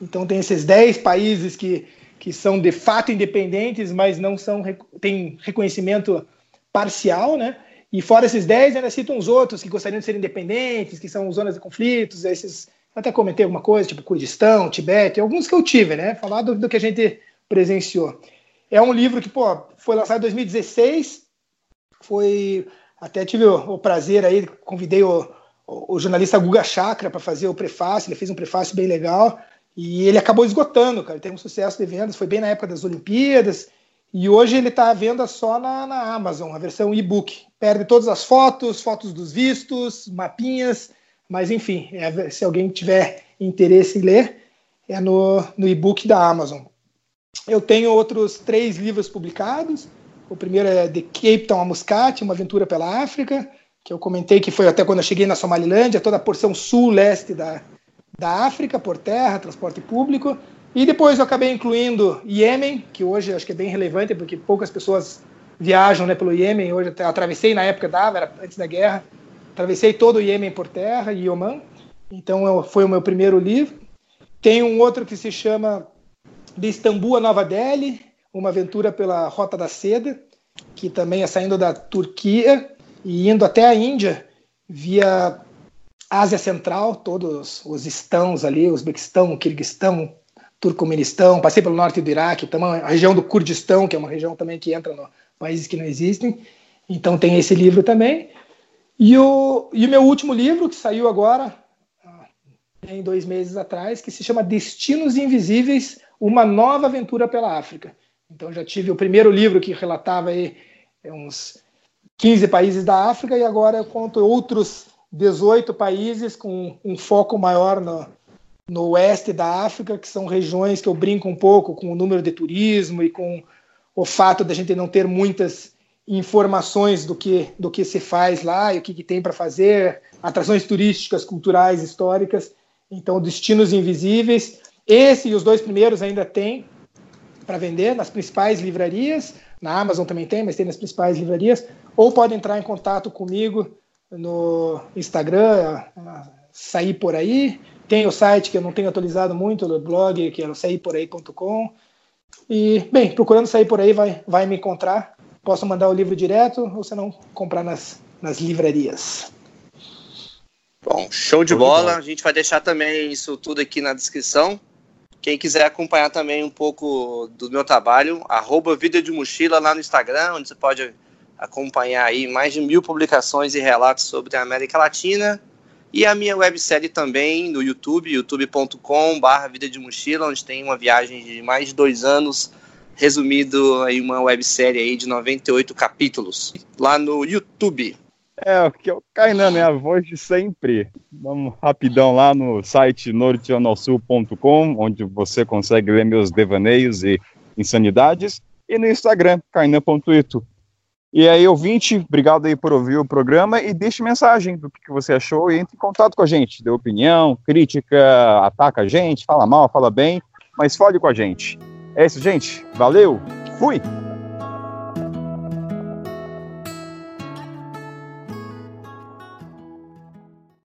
Então, tem esses 10 países que, que são de fato independentes, mas não são. têm reconhecimento parcial, né? E fora esses 10, ainda citam uns outros que gostariam de ser independentes, que são zonas de conflitos, esses. Até comentei alguma coisa, tipo Kurdistão, Tibete, alguns que eu tive, né? Falar do, do que a gente presenciou. É um livro que, pô, foi lançado em 2016, foi até tive o, o prazer aí, convidei o, o, o jornalista Guga Chakra para fazer o prefácio, ele fez um prefácio bem legal e ele acabou esgotando, cara. Ele teve um sucesso de vendas, foi bem na época das Olimpíadas e hoje ele está à venda só na, na Amazon, a versão e-book. Perde todas as fotos, fotos dos vistos, mapinhas, mas enfim, é, se alguém tiver interesse em ler, é no, no e-book da Amazon. Eu tenho outros três livros publicados. O primeiro é The Cape Town a Muscat, uma aventura pela África, que eu comentei que foi até quando eu cheguei na Somalilândia, toda a porção sul-leste da, da África por terra, transporte público. E depois eu acabei incluindo Iêmen, que hoje acho que é bem relevante, porque poucas pessoas viajam né, pelo Iêmen. Hoje eu atravessei na época dava, era antes da guerra, atravessei todo o Iêmen por terra e Oman. Então foi o meu primeiro livro. Tem um outro que se chama De Istambul a Nova Delhi, uma aventura pela Rota da Seda, que também é saindo da Turquia e indo até a Índia via Ásia Central, todos os estãos ali, Uzbequistão, Kirguistão, Turcomenistão, passei pelo norte do Iraque, também a região do Kurdistão, que é uma região também que entra no países que não existem. Então tem esse livro também. E o, e o meu último livro, que saiu agora, em dois meses atrás, que se chama Destinos Invisíveis, uma nova aventura pela África. Então já tive o primeiro livro que relatava aí é, uns 15 países da África e agora eu conto outros 18 países com um foco maior no, no oeste da África, que são regiões que eu brinco um pouco com o número de turismo e com o fato da gente não ter muitas informações do que, do que se faz lá e o que, que tem para fazer, atrações turísticas, culturais, históricas. Então, Destinos Invisíveis. Esse e os dois primeiros ainda tem para vender nas principais livrarias. Na Amazon também tem, mas tem nas principais livrarias. Ou pode entrar em contato comigo no Instagram, sair por aí. Tem o site que eu não tenho atualizado muito, o blog, que é o sairporaí.com. E, bem, procurando sair por aí, vai, vai me encontrar. Posso mandar o livro direto ou se não, comprar nas, nas livrarias. Bom, show de bola. A gente vai deixar também isso tudo aqui na descrição. Quem quiser acompanhar também um pouco do meu trabalho, arroba Vida de Mochila lá no Instagram, onde você pode acompanhar aí mais de mil publicações e relatos sobre a América Latina. E a minha websérie também no YouTube, youtube.com.br Vida de Mochila, onde tem uma viagem de mais de dois anos, resumido em uma websérie aí de 98 capítulos, lá no YouTube. É, que é o Kainan, né? A voz de sempre. Vamos rapidão lá no site norteanosul.com, onde você consegue ler meus devaneios e insanidades. E no Instagram, kainan.ito. E aí, ouvinte, obrigado aí por ouvir o programa e deixe mensagem do que você achou e entre em contato com a gente. Dê opinião, crítica, ataca a gente, fala mal, fala bem, mas fale com a gente. É isso, gente. Valeu, fui!